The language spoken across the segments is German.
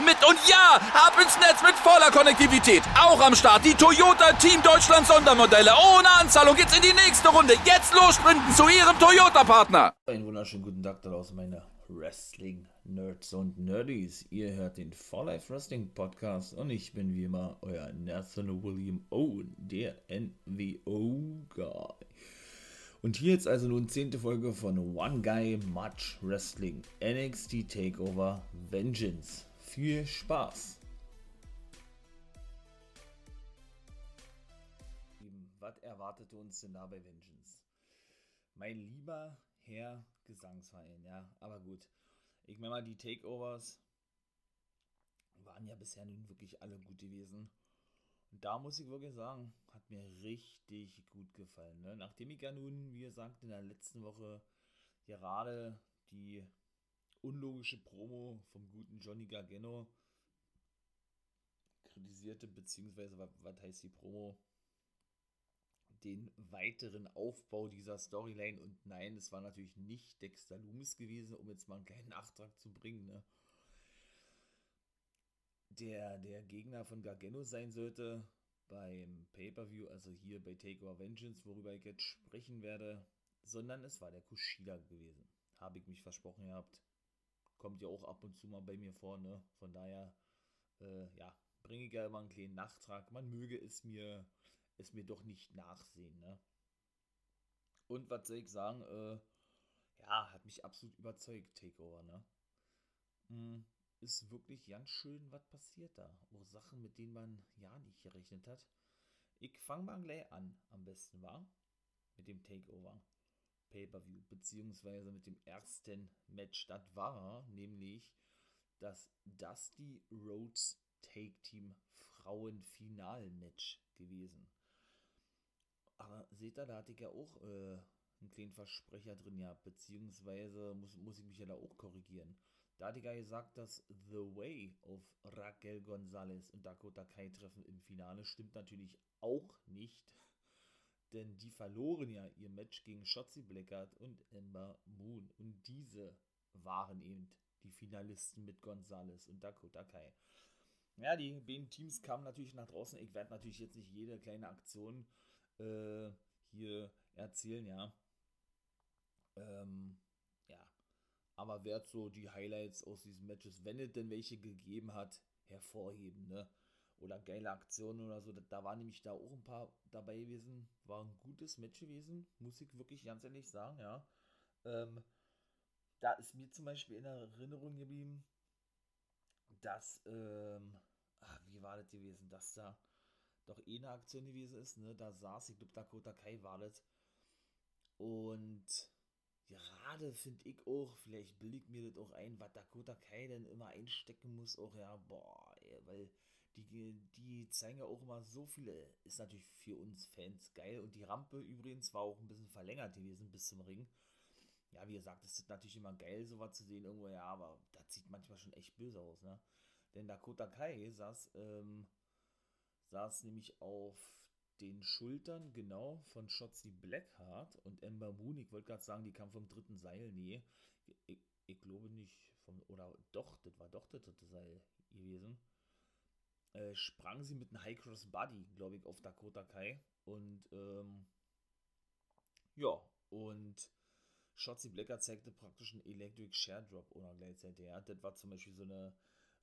mit. Und ja, ab ins Netz mit voller Konnektivität. Auch am Start die Toyota Team Deutschland Sondermodelle. Ohne Anzahlung geht's in die nächste Runde. Jetzt los sprinten zu ihrem Toyota-Partner. Einen wunderschönen guten Tag daraus, meine Wrestling-Nerds und Nerdies. Ihr hört den For Life Wrestling Podcast und ich bin wie immer euer Nathan William Owen, der NWO-Guy. Und hier jetzt also nun zehnte Folge von One Guy Much Wrestling NXT Takeover Vengeance. Viel Spaß! Was erwartete uns denn da bei Vengeance? Mein lieber Herr Gesangsverein, ja, aber gut. Ich meine mal, die Takeovers waren ja bisher nun wirklich alle gut gewesen. Und da muss ich wirklich sagen, hat mir richtig gut gefallen. Ne? Nachdem ich ja nun, wie gesagt, in der letzten Woche gerade die unlogische Promo vom guten Johnny Gargano kritisierte, beziehungsweise was, heißt die Promo? Den weiteren Aufbau dieser Storyline und nein, es war natürlich nicht Dexter Loomis gewesen, um jetzt mal einen kleinen Nachtrag zu bringen. Ne? Der, der Gegner von Gargano sein sollte beim Pay-Per-View, also hier bei Takeover Vengeance, worüber ich jetzt sprechen werde, sondern es war der Kushida gewesen. Habe ich mich versprochen gehabt kommt ja auch ab und zu mal bei mir vor, ne? Von daher, äh, ja, bringe ich ja immer einen kleinen Nachtrag. Man möge es mir, es mir doch nicht nachsehen, ne? Und was soll ich sagen, äh, ja, hat mich absolut überzeugt, Takeover, ne? Hm, ist wirklich ganz schön, was passiert da. Auch Sachen, mit denen man ja nicht gerechnet hat. Ich fange mal gleich an, am besten, war? Mit dem Takeover. Pay-per-View, beziehungsweise mit dem ersten Match. Das war nämlich das Dusty Rhodes Take Team Frauenfinal-Match gewesen. Aber seht ihr, da hatte ich ja auch äh, einen kleinen Versprecher drin ja, beziehungsweise muss, muss ich mich ja da auch korrigieren. Da hatte ich ja gesagt, dass The Way of Raquel Gonzalez und Dakota Kai treffen im Finale stimmt natürlich auch nicht denn die verloren ja ihr Match gegen Shotzi Blackheart und Ember Moon. Und diese waren eben die Finalisten mit Gonzalez und Dakota Kai. Ja, die beiden Teams kamen natürlich nach draußen. Ich werde natürlich jetzt nicht jede kleine Aktion äh, hier erzählen, ja. Ähm, ja. Aber werde so die Highlights aus diesen Matches, wenn es denn welche gegeben hat, hervorheben, ne? Oder geile Aktionen oder so. Da war nämlich da auch ein paar dabei gewesen. War ein gutes Match gewesen, muss ich wirklich ganz ehrlich sagen, ja. Ähm, da ist mir zum Beispiel in Erinnerung geblieben, dass, ähm, ach, wie war das gewesen, dass da doch eh eine Aktion gewesen ist, ne? Da saß, ich glaube, Dakota Kai war das. Und gerade finde ich auch, vielleicht bilde ich mir das auch ein, was Dakota Kai denn immer einstecken muss, auch ja, boah, ey, weil die, die zeigen ja auch immer so viele, ist natürlich für uns Fans geil. Und die Rampe übrigens war auch ein bisschen verlängert gewesen bis zum Ring. Ja, wie gesagt, es ist natürlich immer geil, sowas zu sehen irgendwo, ja, aber das sieht manchmal schon echt böse aus, ne? Denn Dakota Kai saß, ähm, saß nämlich auf den Schultern, genau, von Shotzi Blackheart und Ember Moon. Ich wollte gerade sagen, die kam vom dritten Seil. Nee, ich, ich glaube nicht. Vom, oder doch, das war doch das dritte Seil gewesen. Äh, sprang sie mit einem High Cross Body, glaube ich, auf Dakota Kai. Und ähm, ja, und Shotzi Blacker zeigte praktisch einen Electric Share Drop ohne gleichzeitig. Ja, das war zum Beispiel so eine,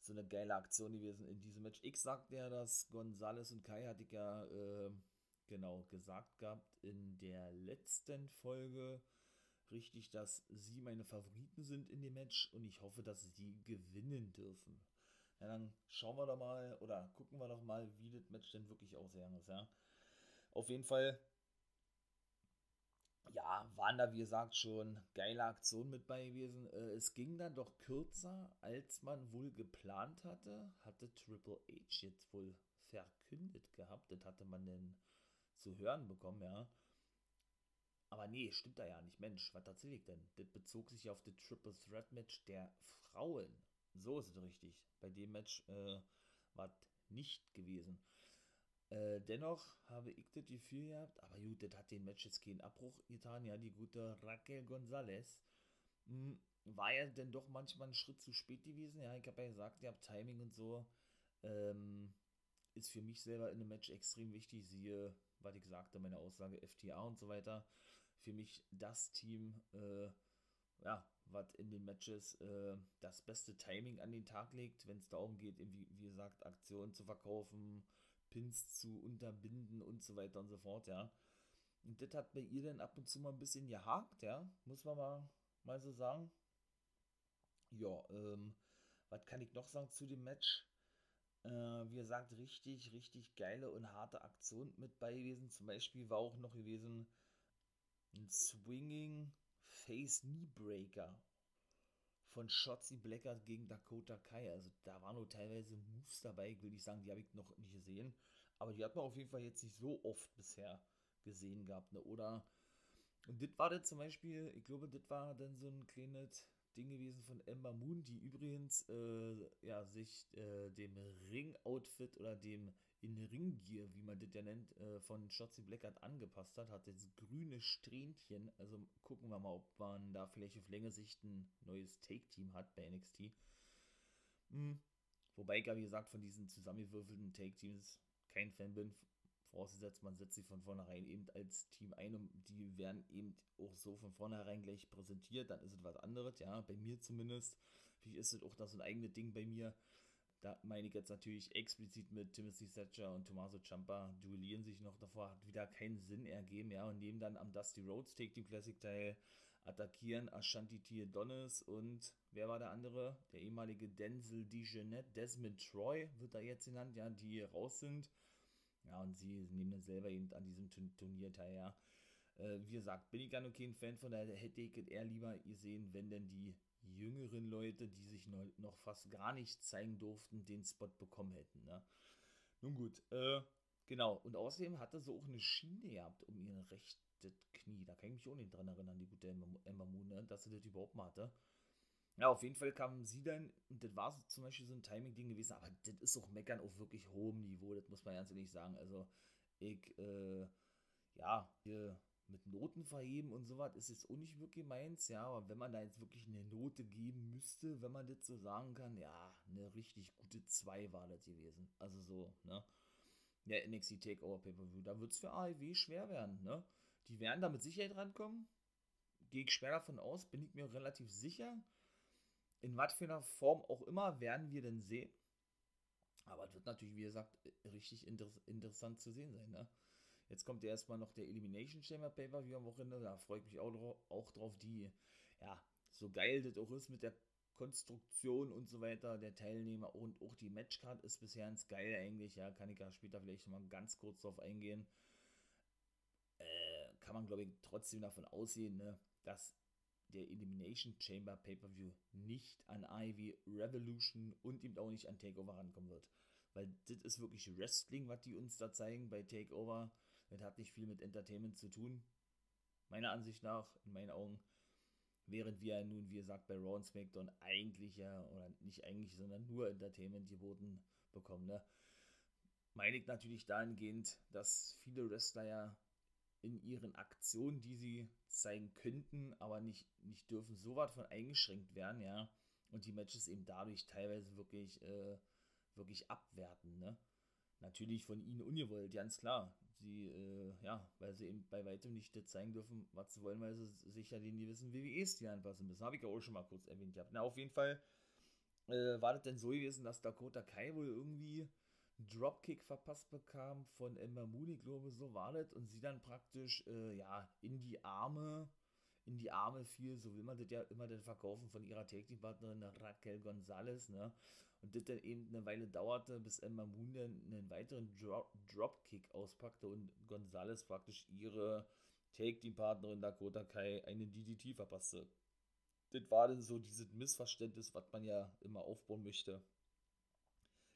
so eine geile Aktion gewesen in diesem Match. Ich sagte ja, dass Gonzales und Kai hatte ich ja äh, genau gesagt gehabt in der letzten Folge. Richtig, dass sie meine Favoriten sind in dem Match und ich hoffe, dass sie gewinnen dürfen. Ja, dann schauen wir doch mal oder gucken wir doch mal, wie das Match denn wirklich ausgegangen ist, ja. Auf jeden Fall ja, waren da, wie gesagt, schon geile Aktionen mit bei gewesen. Äh, es ging dann doch kürzer, als man wohl geplant hatte. Hatte Triple H jetzt wohl verkündet gehabt. Das hatte man denn zu hören bekommen, ja. Aber nee, stimmt da ja nicht. Mensch, was erzähl ich denn? Das bezog sich auf das Triple Threat Match der Frauen. So ist es richtig. Bei dem Match äh, war nicht gewesen. Äh, dennoch habe ich das Gefühl gehabt, aber gut, das hat den Match jetzt keinen Abbruch getan, ja, die gute Raquel Gonzalez. Hm, war ja denn doch manchmal ein Schritt zu spät gewesen, ja, ich habe ja gesagt, ja, Timing und so ähm, ist für mich selber in einem Match extrem wichtig, siehe, was ich sagte, meine Aussage FTA und so weiter. Für mich das Team, äh, ja, was in den Matches äh, das beste Timing an den Tag legt, wenn es darum geht, wie, wie gesagt, Aktionen zu verkaufen, Pins zu unterbinden und so weiter und so fort, ja. Und das hat bei ihr dann ab und zu mal ein bisschen gehakt, ja, muss man mal, mal so sagen. Ja, ähm, was kann ich noch sagen zu dem Match? Äh, wie gesagt, richtig, richtig geile und harte Aktion mit bei gewesen. Zum Beispiel war auch noch gewesen ein Swinging Face Knee Breaker von Shotzi Blackard gegen Dakota Kai. Also da waren nur teilweise Moves dabei, will ich sagen, die habe ich noch nicht gesehen. Aber die hat man auf jeden Fall jetzt nicht so oft bisher gesehen gehabt. Ne? Oder und das war dann zum Beispiel, ich glaube, das war dann so ein kleines Ding gewesen von Ember Moon, die übrigens äh, ja, sich äh, dem Ring-Outfit oder dem in Ringgear, wie man das ja nennt, äh, von Shotzi Blackheart angepasst hat, hat das grüne Strähnchen. Also gucken wir mal, ob man da vielleicht auf längere Sicht ein neues Take-Team hat bei NXT. Hm. Wobei ich ja, wie gesagt, von diesen zusammengewürfelten Take-Teams kein Fan bin. Vorausgesetzt, man setzt sie von vornherein eben als Team ein und die werden eben auch so von vornherein gleich präsentiert, dann ist es was anderes, ja, bei mir zumindest. Wie ist es auch das ein eigenes Ding bei mir? Da meine ich jetzt natürlich explizit mit Timothy Thatcher und Tommaso Ciampa duellieren sich noch davor, hat wieder keinen Sinn ergeben, ja, und nehmen dann am Dusty Rhodes Take Team Classic teil, attackieren Ashanti T. Adonis und wer war der andere? Der ehemalige Denzel Dijonette, Desmond Troy wird da jetzt genannt, ja, die raus sind. Ja, und sie nehmen dann selber eben an diesem Turnier teil, ja. Äh, wie gesagt, bin ich gar kein Fan von, daher hätte ich eher lieber gesehen, wenn denn die jüngeren Leute, die sich noch fast gar nicht zeigen durften, den Spot bekommen hätten. Ne? Nun gut, äh, genau. Und außerdem hatte sie auch eine Schiene gehabt um ihr rechtes Knie. Da kann ich mich auch nicht dran erinnern, die gute Emma Moon, ne? dass sie das überhaupt mal hatte. Ja, auf jeden Fall kam sie dann, und das war so zum Beispiel so ein Timing-Ding gewesen, aber das ist auch Meckern auf wirklich hohem Niveau, das muss man ganz ehrlich sagen. Also, ich, äh, ja, hier mit Noten verheben und sowas ist jetzt auch nicht wirklich meins, ja, aber wenn man da jetzt wirklich eine Note geben müsste, wenn man das so sagen kann, ja, eine richtig gute 2 war das gewesen. Also so, ne? Der NXT Takeover Pay-Per-View, da wird es für AEW schwer werden, ne? Die werden da mit Sicherheit rankommen. Gehe ich schwer davon aus, bin ich mir relativ sicher. In was für einer Form auch immer werden wir denn sehen. Aber es wird natürlich, wie gesagt, richtig inter interessant zu sehen sein, ne? Jetzt kommt erstmal noch der Elimination Chamber Pay-Per-View am Wochenende. Da freue ich mich auch, drauf, auch drauf, die, ja, so geil das auch ist mit der Konstruktion und so weiter, der Teilnehmer und auch die Matchcard ist bisher ins Geil eigentlich. Ja, kann ich ja später vielleicht mal ganz kurz drauf eingehen. Äh, kann man, glaube ich, trotzdem davon ausgehen, ne, dass der Elimination Chamber Pay-Per-View nicht an Ivy Revolution und eben auch nicht an Takeover rankommen wird. Weil das ist wirklich Wrestling, was die uns da zeigen bei Takeover. Das hat nicht viel mit Entertainment zu tun. Meiner Ansicht nach, in meinen Augen. Während wir nun, wie gesagt, bei Raw und SmackDown eigentlich ja, oder nicht eigentlich, sondern nur Entertainment geboten bekommen. Ne? Meine ich natürlich dahingehend, dass viele Wrestler ja in ihren Aktionen, die sie zeigen könnten, aber nicht, nicht dürfen, so weit von eingeschränkt werden, ja. Und die Matches eben dadurch teilweise wirklich, äh, wirklich abwerten, ne? Natürlich von ihnen ungewollt, ganz klar sie, äh, ja, weil sie eben bei weitem nicht das zeigen dürfen, was sie wollen, weil sie sich ja den gewissen WWE-Stil anpassen müssen. Habe ich ja auch schon mal kurz erwähnt gehabt. Na, auf jeden Fall äh, war das denn so gewesen, dass Dakota Kai wohl irgendwie einen Dropkick verpasst bekam von Ember Mooney, glaube so war das, und sie dann praktisch, äh, ja, in die Arme in die Arme fiel, so will man das ja immer dann verkaufen von ihrer Technikpartnerin Raquel Gonzalez, ne? Und das dann eben eine Weile dauerte, bis Emma Moon dann einen weiteren Drop Dropkick auspackte und Gonzalez praktisch ihre Take-Team-Partnerin Dakota Kai einen DDT verpasste. Das war dann so dieses Missverständnis, was man ja immer aufbauen möchte.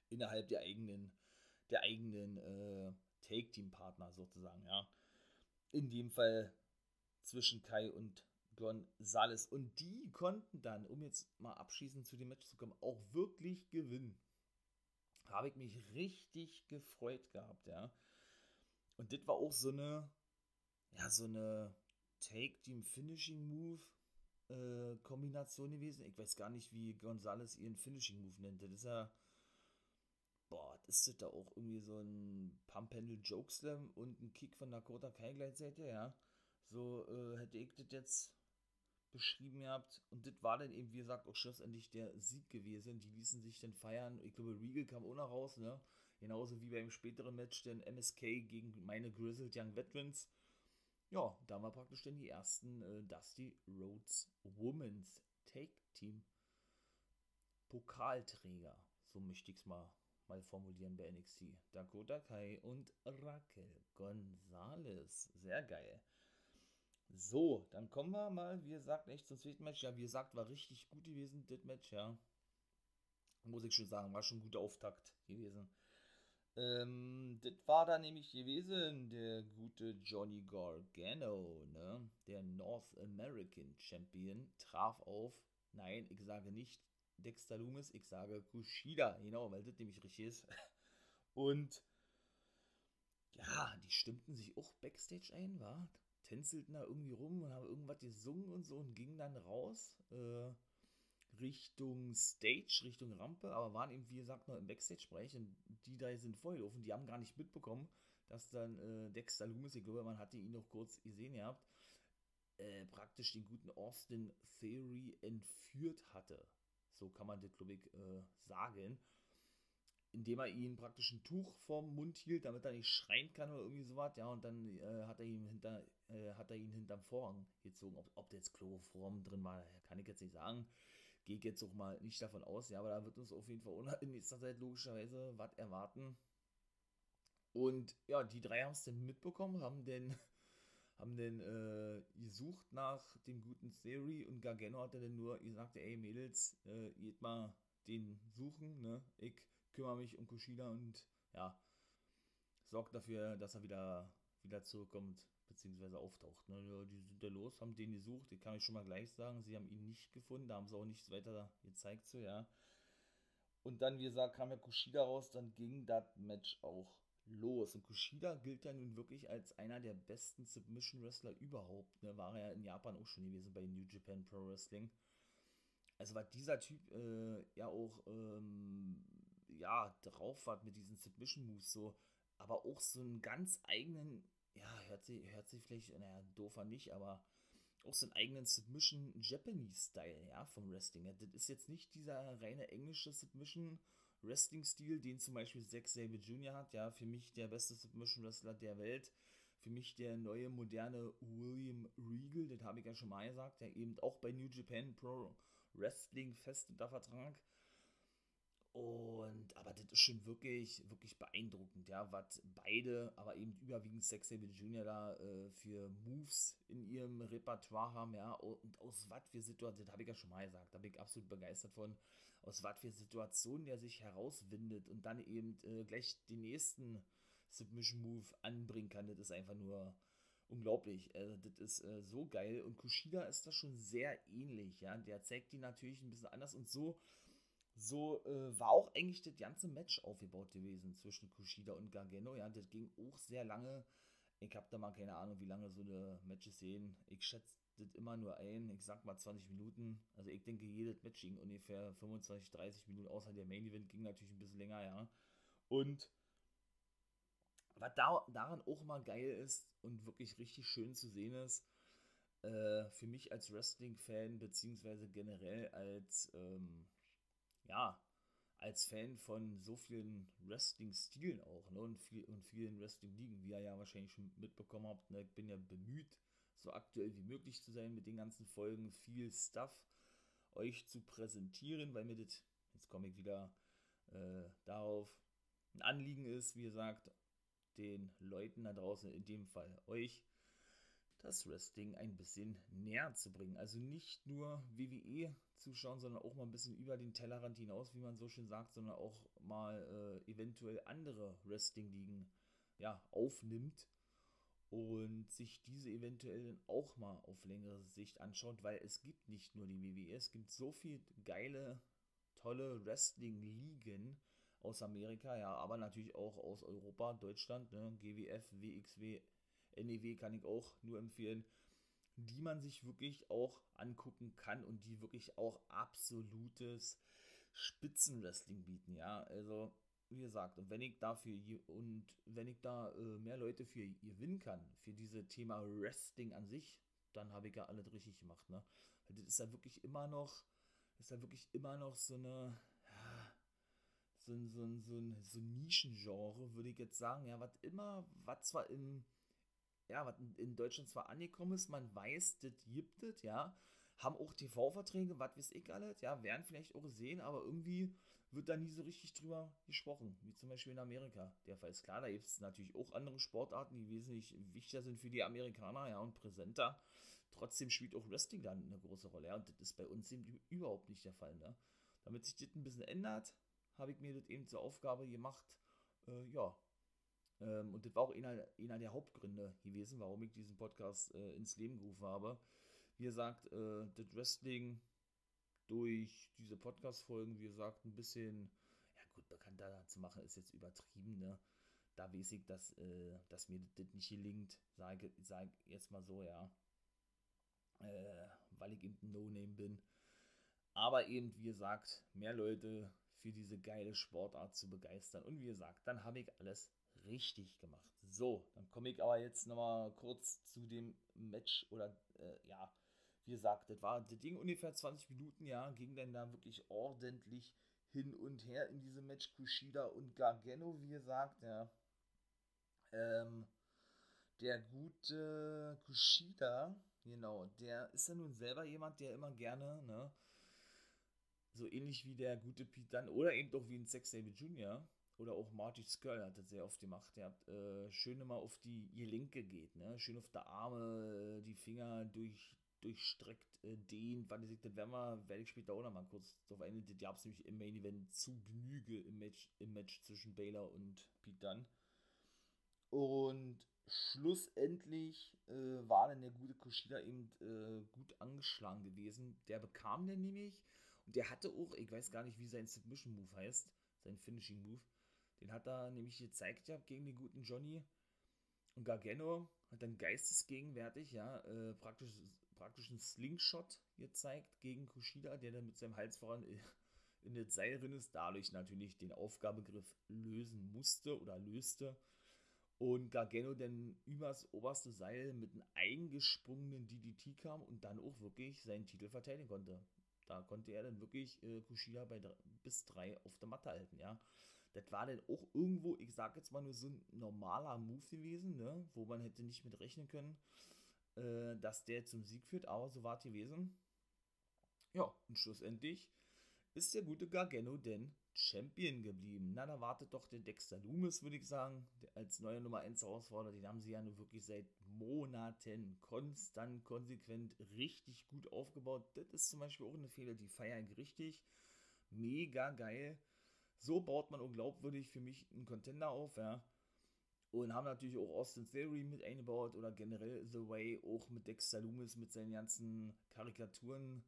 Innerhalb der eigenen, der eigenen äh, Take-Team-Partner sozusagen, ja. In dem Fall zwischen Kai und Gonzales. Und die konnten dann, um jetzt mal abschließend zu dem Match zu kommen, auch wirklich gewinnen. Habe ich mich richtig gefreut gehabt, ja. Und das war auch so eine, ja, so eine Take-Team-Finishing-Move. Äh, Kombination gewesen. Ich weiß gar nicht, wie Gonzales ihren Finishing Move nennt. Das ist ja. Boah, ist das da auch irgendwie so ein Pump Handle Joke Slam und ein Kick von Dakota Kai gleichzeitig, ja. So äh, hätte ich das jetzt beschrieben gehabt. Und das war dann eben, wie gesagt, auch schlussendlich der Sieg gewesen. Die ließen sich dann feiern. Ich glaube, Regal kam auch noch raus, ne? Genauso wie beim späteren Match den MSK gegen meine Grizzled Young Veterans. Ja, da war praktisch dann die ersten äh, Dusty Rhodes Women's Take Team Pokalträger. So möchte ich es mal, mal formulieren bei NXT. Dakota Kai und Raquel Gonzalez. Sehr geil. So, dann kommen wir mal, wie gesagt, echt zum zweiten Match. Ja, wie gesagt, war richtig gut gewesen, das Match, ja. Muss ich schon sagen, war schon ein guter Auftakt gewesen. Ähm, das war dann nämlich gewesen, der gute Johnny Gargano, ne? Der North American Champion, traf auf, nein, ich sage nicht Dexter Loomis, ich sage Kushida, genau, weil das nämlich richtig ist. Und ja, die stimmten sich auch Backstage ein, war? Tänzelten da irgendwie rum und haben irgendwas gesungen und so und gingen dann raus äh, Richtung Stage, Richtung Rampe, aber waren eben, wie gesagt, noch im Backstage-Bereich und die da sind vorgelaufen, die haben gar nicht mitbekommen, dass dann äh, Dexter Loomis, ich glaube, man hatte ihn noch kurz gesehen gehabt, äh, praktisch den guten Austin Theory entführt hatte. So kann man das, glaube ich, äh, sagen indem er ihn praktisch ein Tuch vorm Mund hielt, damit er nicht schreien kann oder irgendwie sowas, ja, und dann äh, hat er ihn hinter, äh, hat er ihn hinterm Vorhang gezogen. Ob, ob da jetzt Chloroform drin war, kann ich jetzt nicht sagen. Gehe ich jetzt auch mal nicht davon aus, ja, aber da wird uns auf jeden Fall in nächster Zeit logischerweise was erwarten. Und ja, die drei haben es dann mitbekommen, haben denn, haben denn äh, gesucht nach dem guten Theory und Gargano hat dann nur gesagt, ey Mädels, äh, geht mal den suchen, ne? Ich kümmere mich um Kushida und ja, sorgt dafür, dass er wieder, wieder zurückkommt, beziehungsweise auftaucht. Ne? Die sind da los, haben den gesucht, die kann ich schon mal gleich sagen. Sie haben ihn nicht gefunden, da haben sie auch nichts weiter gezeigt so, ja. Und dann, wie gesagt, kam ja Kushida raus, dann ging das Match auch los. Und Kushida gilt ja nun wirklich als einer der besten Submission-Wrestler überhaupt. Ne? War er ja in Japan auch schon gewesen bei New Japan Pro Wrestling. Also war dieser Typ äh, ja auch ähm, ja, drauf hat mit diesen Submission Moves so, aber auch so einen ganz eigenen, ja, hört sich, hört sich vielleicht, naja, doofer nicht, aber auch so einen eigenen Submission Japanese Style, ja, vom Wrestling. Ja, das ist jetzt nicht dieser reine englische Submission Wrestling Stil, den zum Beispiel Zack Sabre Jr. hat, ja, für mich der beste Submission Wrestler der Welt. Für mich der neue, moderne William Regal, das habe ich ja schon mal gesagt, der eben auch bei New Japan Pro Wrestling fest unter Vertrag und, aber das ist schon wirklich, wirklich beeindruckend, ja, was beide, aber eben überwiegend Sex David Jr. da äh, für Moves in ihrem Repertoire haben, ja, und aus was für Situationen, das habe ich ja schon mal gesagt, da bin ich absolut begeistert von, aus was für Situationen der sich herauswindet und dann eben äh, gleich den nächsten Submission Move anbringen kann, das ist einfach nur unglaublich. Also, das ist äh, so geil und Kushida ist das schon sehr ähnlich, ja, der zeigt die natürlich ein bisschen anders und so so äh, war auch eigentlich das ganze Match aufgebaut gewesen zwischen Kushida und Gargano. Ja, das ging auch sehr lange. Ich habe da mal keine Ahnung, wie lange so eine Matches sehen. Ich schätze das immer nur ein. Ich sag mal 20 Minuten. Also ich denke, jedes Match ging ungefähr 25, 30 Minuten, außer der Main Event ging natürlich ein bisschen länger, ja. Und was da, daran auch immer geil ist und wirklich richtig schön zu sehen ist, äh, für mich als Wrestling-Fan, beziehungsweise generell als ähm, ja, als Fan von so vielen Wrestling-Stilen auch, ne, und, viel, und vielen Wrestling-Ligen, wie ihr ja wahrscheinlich schon mitbekommen habt, ne, ich bin ja bemüht, so aktuell wie möglich zu sein mit den ganzen Folgen, viel Stuff euch zu präsentieren, weil mir das, jetzt komme ich wieder äh, darauf, ein Anliegen ist, wie gesagt, den Leuten da draußen, in dem Fall euch, das Wrestling ein bisschen näher zu bringen. Also nicht nur WWE zuschauen, sondern auch mal ein bisschen über den Tellerrand hinaus, wie man so schön sagt, sondern auch mal äh, eventuell andere Wrestling-Ligen ja, aufnimmt und sich diese eventuell auch mal auf längere Sicht anschaut, weil es gibt nicht nur die WWE, es gibt so viel geile, tolle Wrestling-Ligen aus Amerika, ja, aber natürlich auch aus Europa, Deutschland, ne, GWF, WXW, NEW kann ich auch nur empfehlen, die man sich wirklich auch angucken kann und die wirklich auch absolutes Spitzenwrestling bieten, ja. Also, wie gesagt, und wenn ich dafür und wenn ich da äh, mehr Leute für gewinnen kann, für dieses Thema Wrestling an sich, dann habe ich ja alles richtig gemacht, ne? Weil das ist ja wirklich immer noch, ist ja wirklich immer noch so eine, so ein, so ein, so ein, so ein Nischengenre, würde ich jetzt sagen, ja, was immer, was zwar in ja, was in Deutschland zwar angekommen ist, man weiß, das gibt es, ja, haben auch TV-Verträge, was weiß ich alles, ja, werden vielleicht auch sehen, aber irgendwie wird da nie so richtig drüber gesprochen, wie zum Beispiel in Amerika. Der Fall ist klar, da gibt es natürlich auch andere Sportarten, die wesentlich wichtiger sind für die Amerikaner, ja, und präsenter. Trotzdem spielt auch Wrestling dann eine große Rolle, ja, und das ist bei uns eben überhaupt nicht der Fall, ne. Damit sich das ein bisschen ändert, habe ich mir das eben zur Aufgabe gemacht, äh, ja, ähm, und das war auch einer, einer der Hauptgründe gewesen, warum ich diesen Podcast äh, ins Leben gerufen habe. Wie gesagt, äh, das Wrestling durch diese Podcast-Folgen, wie gesagt, ein bisschen, ja gut, bekannter zu machen, ist jetzt übertrieben, ne? Da weiß ich, dass, äh, dass mir das nicht gelingt, sage sag jetzt mal so, ja. Äh, weil ich eben No-Name bin. Aber eben, wie gesagt, mehr Leute für diese geile Sportart zu begeistern. Und wie gesagt, dann habe ich alles richtig gemacht. So, dann komme ich aber jetzt nochmal kurz zu dem Match oder äh, ja, wie gesagt, das war das Ding ungefähr 20 Minuten, ja, ging dann da wirklich ordentlich hin und her in diesem Match Kushida und Gargano, wie gesagt, ja. Ähm, der gute Kushida, genau, der ist ja nun selber jemand, der immer gerne, ne, so ähnlich wie der gute Pete Dunne oder eben doch wie ein Sex David Jr., oder auch Marty Skrull hat das sehr oft gemacht. Der hat äh, schön immer auf die Gelenke geht, ne? Schön auf der Arme, die Finger durch, durchstreckt, äh, dehnt. Wann ich das werden wir, werde ich später auch noch mal kurz drauf eingehen. Das gab es nämlich im Main Event zu Genüge im Match, im Match zwischen Baylor und Pete Dunne. Und schlussendlich äh, war dann der gute Kushida eben äh, gut angeschlagen gewesen. Der bekam den nämlich und der hatte auch, ich weiß gar nicht, wie sein Submission Move heißt, sein Finishing Move. Den hat er nämlich gezeigt ja, gegen den guten Johnny. Und Gargano hat dann geistesgegenwärtig, ja, äh, praktisch, praktisch einen Slingshot gezeigt gegen Kushida, der dann mit seinem Hals voran in das Seil drin ist, dadurch natürlich den Aufgabegriff lösen musste oder löste. Und Gargano dann übers oberste Seil mit einem eingesprungenen DDT kam und dann auch wirklich seinen Titel verteidigen konnte. Da konnte er dann wirklich äh, Kushida bei bis drei auf der Matte halten, ja. Das war dann auch irgendwo, ich sag jetzt mal nur so ein normaler Move gewesen, ne? wo man hätte nicht mit rechnen können, äh, dass der zum Sieg führt, aber so war es gewesen. Ja, und schlussendlich ist der gute Gargano denn Champion geblieben. Na, da wartet doch der Dexter Loomis, würde ich sagen, als neuer Nummer 1 Herausforderer. Den haben sie ja nur wirklich seit Monaten konstant, konsequent richtig gut aufgebaut. Das ist zum Beispiel auch eine Fehler, die feiern richtig. Mega geil. So baut man unglaubwürdig für mich einen Contender auf, ja. Und haben natürlich auch Austin Theory mit eingebaut oder generell The Way auch mit Dexter Loomis mit seinen ganzen Karikaturen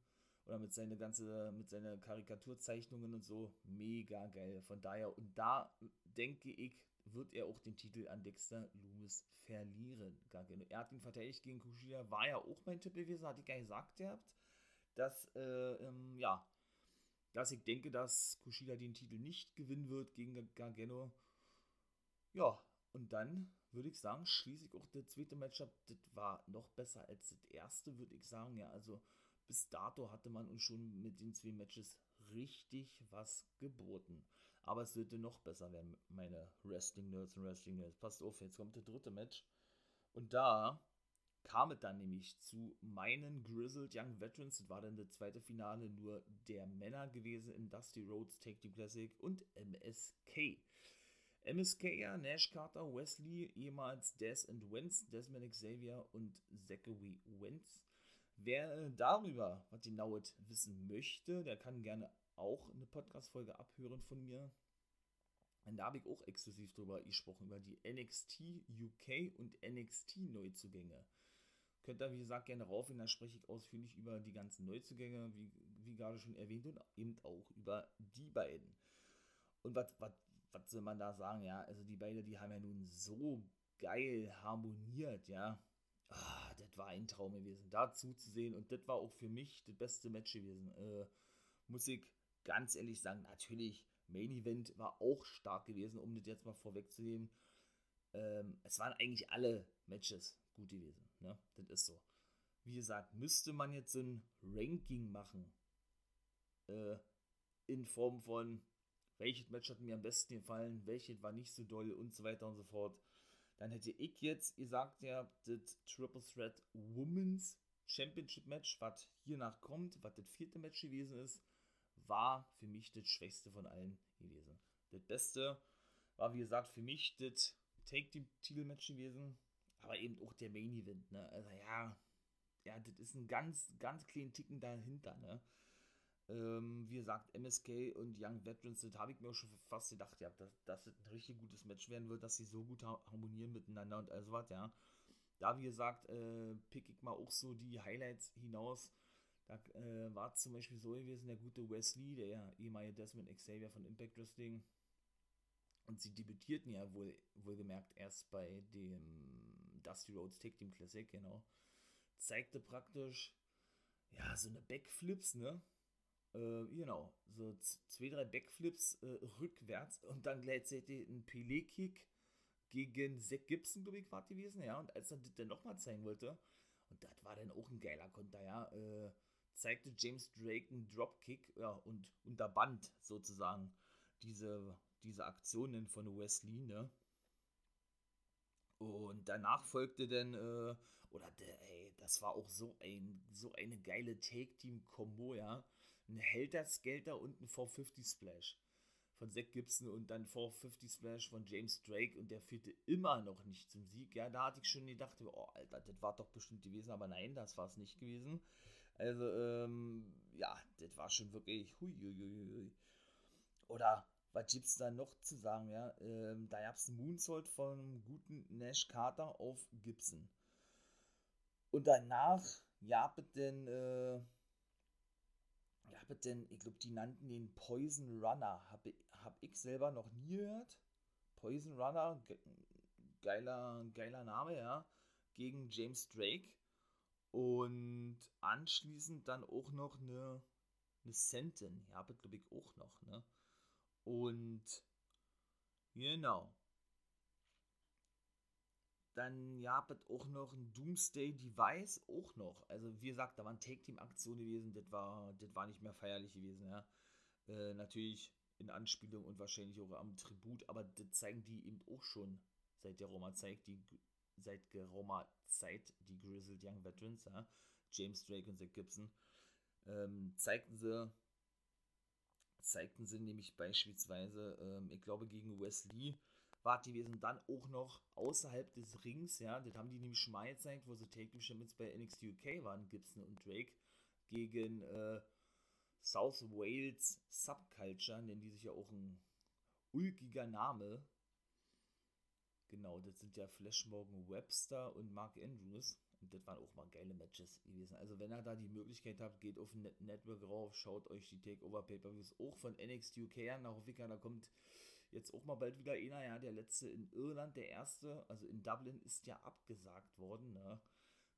oder mit seiner ganze, mit seinen Karikaturzeichnungen und so. Mega geil. Von daher, und da denke ich, wird er auch den Titel an Dexter Loomis verlieren. Er hat ihn verteidigt gegen Kushida, war ja auch mein Tipp gewesen, hatte ich gar nicht gesagt gehabt, dass, äh, ähm, ja, dass ich denke, dass Kushida den Titel nicht gewinnen wird gegen Gargano. Ja, und dann würde ich sagen, schließe ich auch das zweite Matchup. Das war noch besser als das erste, würde ich sagen. Ja, also bis dato hatte man uns schon mit den zwei Matches richtig was geboten. Aber es sollte noch besser werden, meine Wrestling-Nerds und Wrestling-Nerds. Passt auf, jetzt kommt das dritte Match. Und da kam es dann nämlich zu meinen Grizzled Young Veterans. Das war dann das zweite Finale nur der Männer gewesen in Dusty Rhodes Take Team Classic und MSK. MSK, ja, Nash Carter, Wesley, ehemals Des and Wentz, Desmond Xavier und Zachary Wentz. Wer darüber was genaues wissen möchte, der kann gerne auch eine Podcast-Folge abhören von mir. Und da habe ich auch exklusiv drüber gesprochen, über die NXT UK und NXT Neuzugänge. Könnt ihr, wie gesagt, gerne raufgehen, da spreche ich ausführlich über die ganzen Neuzugänge, wie, wie gerade schon erwähnt, und eben auch über die beiden. Und was soll man da sagen, ja, also die beiden, die haben ja nun so geil harmoniert, ja. Ah, das war ein Traum gewesen, da zuzusehen. Und das war auch für mich das beste Match gewesen. Äh, muss ich ganz ehrlich sagen, natürlich, Main Event war auch stark gewesen, um das jetzt mal vorwegzunehmen. Ähm, es waren eigentlich alle Matches gut gewesen. Ne? Das ist so. Wie gesagt, müsste man jetzt ein Ranking machen. Äh, in Form von, welches Match hat mir am besten gefallen, welches war nicht so doll und so weiter und so fort. Dann hätte ich jetzt gesagt, ja, das Triple Threat Women's Championship Match, was hiernach kommt, was das vierte Match gewesen ist, war für mich das schwächste von allen gewesen. Das Beste war, wie gesagt, für mich das Take Team Titel Match gewesen aber eben auch der Main Event, ne? Also ja, ja, das ist ein ganz, ganz kleinen Ticken dahinter, ne? Ähm, wie gesagt, MSK und Young Veterans, das habe ich mir auch schon fast gedacht, ja, dass, das ein richtig gutes Match werden wird, dass sie so gut harmonieren miteinander und also was, ja. Da, wie gesagt, äh, pick ich mal auch so die Highlights hinaus. Da äh, war zum Beispiel so gewesen, der gute Wesley, der ehemalige Desmond Xavier von Impact Wrestling. Und sie debütierten ja wohl, wohlgemerkt erst bei dem Dusty Rhodes Tag Team Classic, genau, zeigte praktisch, ja, so eine Backflips, ne? Äh, genau, so zwei, drei Backflips äh, rückwärts und dann gleichzeitig ein Pelé-Kick gegen Zack Gibson, glaube ich, war gewesen, ja. Und als er das dann nochmal zeigen wollte, und das war dann auch ein geiler Konter, ja, äh, zeigte James Drake einen Dropkick, ja, und unterband sozusagen diese, diese Aktionen von Wesley, ne? Und danach folgte dann, äh, oder der, ey, das war auch so, ein, so eine geile Take-Team-Kombo, ja. Ein Helter-Skelter und ein 450 Splash von Zack Gibson und dann 450 Splash von James Drake und der führte immer noch nicht zum Sieg. Ja, da hatte ich schon gedacht, oh Alter, das war doch bestimmt gewesen, aber nein, das war es nicht gewesen. Also, ähm, ja, das war schon wirklich hui, Oder was gibt es da noch zu sagen? Ja? Ähm, da gab es einen Moonsault vom guten Nash Carter auf Gibson. Und danach gab es denn, äh, gab es denn, ich glaube, die nannten den Poison Runner. Habe hab ich selber noch nie gehört. Poison Runner, ge geiler, geiler Name, ja. Gegen James Drake. Und anschließend dann auch noch eine, eine Sentin. Ja, glaube ich auch noch, ne? Und genau. Dann gab es auch noch ein Doomsday Device, auch noch. Also wie gesagt, da waren Take-Team-Aktionen gewesen, das war, das war nicht mehr feierlich gewesen, ja. Äh, natürlich in Anspielung und wahrscheinlich auch am Tribut, aber das zeigen die eben auch schon seit der Roma-Zeit, die seit geraumer Zeit, die Grizzled Young Veterans, ja. James Drake und Zach Gibson, ähm, zeigten sie zeigten sie nämlich beispielsweise, ähm, ich glaube, gegen Wesley war die gewesen, dann auch noch außerhalb des Rings, ja, das haben die nämlich schon mal gezeigt, wo sie Take Team Champions bei NXT UK waren, Gibson und Drake, gegen äh, South Wales Subculture, nennen die sich ja auch ein ulkiger Name. Genau, das sind ja Flash Morgan Webster und Mark Andrews. Und das waren auch mal geile Matches gewesen. Also wenn ihr da die Möglichkeit habt, geht auf ein Network rauf, schaut euch die Takeover Pay-Per-Views auch von NXT UK an. Nach Wicker, da kommt jetzt auch mal bald wieder einer, ja, der letzte in Irland, der erste, also in Dublin ist ja abgesagt worden. Ne?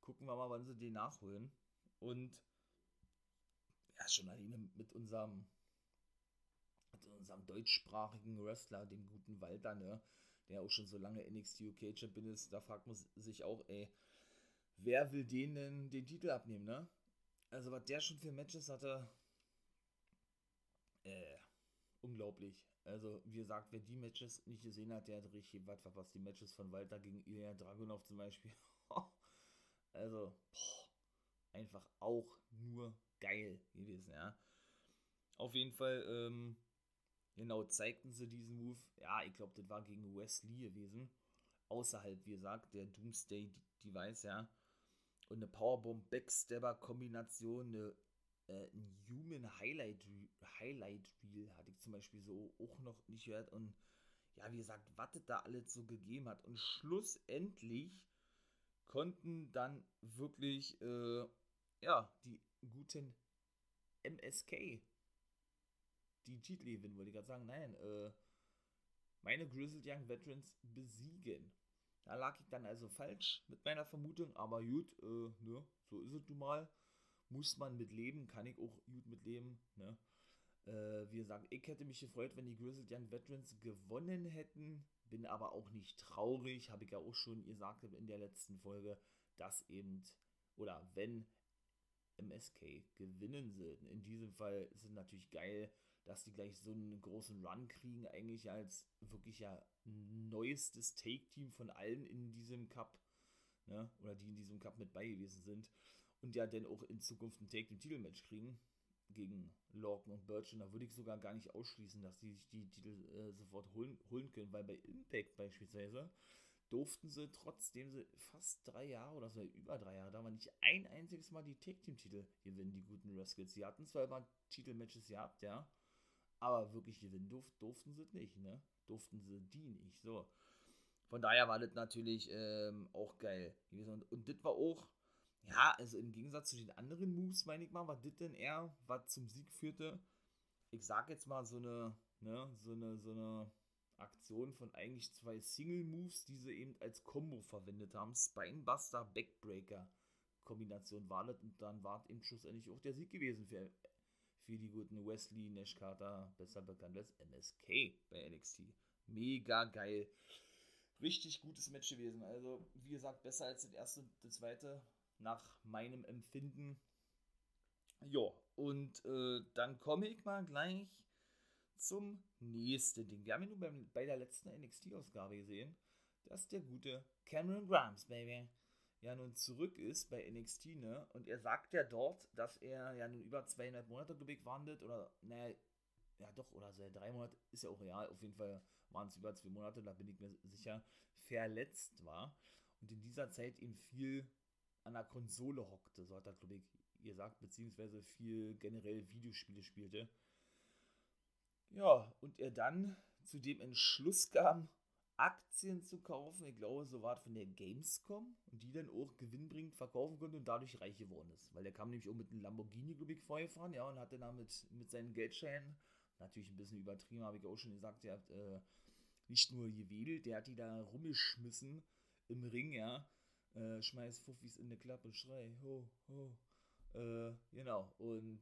Gucken wir mal, wann sie den nachholen. Und ja, schon alleine mit unserem mit unserem deutschsprachigen Wrestler, dem guten Walter, ne, der auch schon so lange NXT UK Champion ist, da fragt man sich auch, ey, wer will denen den Titel abnehmen, ne? Also, was der schon für Matches hatte, äh, unglaublich. Also, wie gesagt, wer die Matches nicht gesehen hat, der hat richtig was verpasst. Die Matches von Walter gegen Ilya Dragunov zum Beispiel. also, boah, einfach auch nur geil gewesen, ja. Auf jeden Fall, ähm, Genau, zeigten sie diesen Move. Ja, ich glaube, das war gegen Wesley gewesen. Außerhalb, wie gesagt, der Doomsday Device, ja. Und eine Powerbomb Backstabber Kombination, eine, äh, ein Human Highlight, Highlight Reel hatte ich zum Beispiel so auch noch nicht gehört. Und ja, wie gesagt, was es da alles so gegeben hat. Und schlussendlich konnten dann wirklich, äh, ja, die guten MSK die Titel gewinnen, wollte ich gerade sagen. Nein, äh, meine Grizzled Young Veterans besiegen. Da lag ich dann also falsch mit meiner Vermutung, aber gut, äh, ne, so ist es nun mal. Muss man mit leben, kann ich auch gut mit leben, ne. Äh, wie gesagt, ich hätte mich gefreut, wenn die Grizzled Young Veterans gewonnen hätten, bin aber auch nicht traurig, habe ich ja auch schon gesagt in der letzten Folge, dass eben, oder wenn MSK gewinnen sollten. In diesem Fall ist es natürlich geil, dass die gleich so einen großen Run kriegen, eigentlich als wirklich ja neuestes Take-Team von allen in diesem Cup, ne? oder die in diesem Cup mit bei gewesen sind und ja dann auch in Zukunft ein Take-Team-Titelmatch kriegen gegen Lorcan und Birch und da würde ich sogar gar nicht ausschließen, dass die sich die Titel äh, sofort holen, holen können, weil bei Impact beispielsweise durften sie, trotzdem sie fast drei Jahre oder so über drei Jahre da war, nicht ein einziges Mal die Tag-Team-Titel gewinnen, die guten Rascals. Sie hatten zwar immer Titelmatches gehabt, ja, aber wirklich gewinnen durf, durften sie nicht, ne? Durften sie die nicht, so. Von daher war das natürlich ähm, auch geil Und, und das war auch, ja, also im Gegensatz zu den anderen Moves, meine ich mal, war das denn eher, was zum Sieg führte. Ich sag jetzt mal so eine, ne, so eine, so eine Aktion von eigentlich zwei Single-Moves, die sie eben als Combo verwendet haben. Spinebuster, Backbreaker. Kombination war das und dann war eben schlussendlich auch der Sieg gewesen für, für die guten Wesley Nash Carter, besser bekannt als MSK bei NXT. Mega geil. Richtig gutes Match gewesen. Also, wie gesagt, besser als das erste und das zweite, nach meinem Empfinden. Ja, und äh, dann komme ich mal gleich zum nächsten Ding. Wir haben ja nur beim, bei der letzten NXT-Ausgabe gesehen, dass der gute Cameron Grimes, Baby, ja nun zurück ist bei NXT, ne? Und er sagt ja dort, dass er ja nun über zweieinhalb Monate, ich, wandelt, oder, naja, ja doch, oder seit drei Monate, ist ja auch real, auf jeden Fall waren es über zwei Monate, da bin ich mir sicher, verletzt war. Und in dieser Zeit eben viel an der Konsole hockte, so hat er, glaube ich, gesagt, beziehungsweise viel generell Videospiele spielte. Ja, und er dann zu dem Entschluss kam, Aktien zu kaufen, ich glaube, so war es von der Gamescom, und die dann auch gewinnbringend verkaufen konnte und dadurch reich geworden ist. Weil der kam nämlich auch mit einem Lamborghini, glaube ich, vorgefahren, ja, und hatte damit mit seinen Geldscheinen, natürlich ein bisschen übertrieben, habe ich auch schon gesagt, er hat äh, nicht nur gewedelt, der hat die da rumgeschmissen im Ring, ja, äh, schmeiß Fuffis in eine Klappe, schrei, ho, ho, äh, genau, und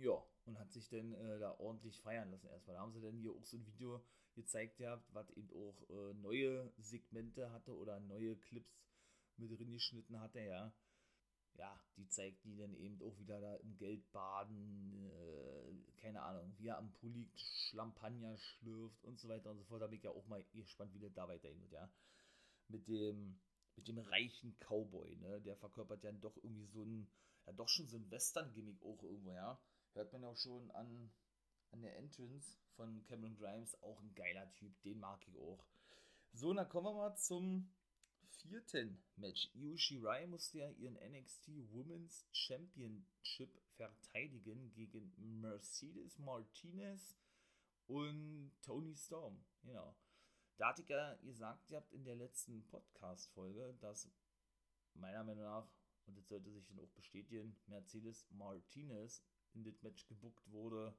ja, und hat sich dann äh, da ordentlich feiern lassen erstmal. Da haben sie dann hier auch so ein Video gezeigt gehabt, was eben auch äh, neue Segmente hatte oder neue Clips mit drin geschnitten hatte, ja. Ja, die zeigt die dann eben auch wieder da im Geld baden, äh, keine Ahnung, wie er am Pool liegt, Schlampagner schlürft und so weiter und so fort. Da bin ich ja auch mal gespannt, wie der da weiterhin wird, ja. Mit dem, mit dem reichen Cowboy, ne, der verkörpert ja doch irgendwie so ein, ja doch schon so ein Western-Gimmick auch irgendwo, ja Hört man auch schon an, an der Entrance von Cameron Grimes. Auch ein geiler Typ, den mag ich auch. So, dann kommen wir mal zum vierten Match. Io Shirai musste ja ihren NXT Women's Championship verteidigen gegen Mercedes Martinez und Tony Storm. Genau. Da hatte ich ja gesagt, ihr habt in der letzten Podcast-Folge, dass meiner Meinung nach, und das sollte sich dann auch bestätigen, Mercedes Martinez in das Match gebuckt wurde,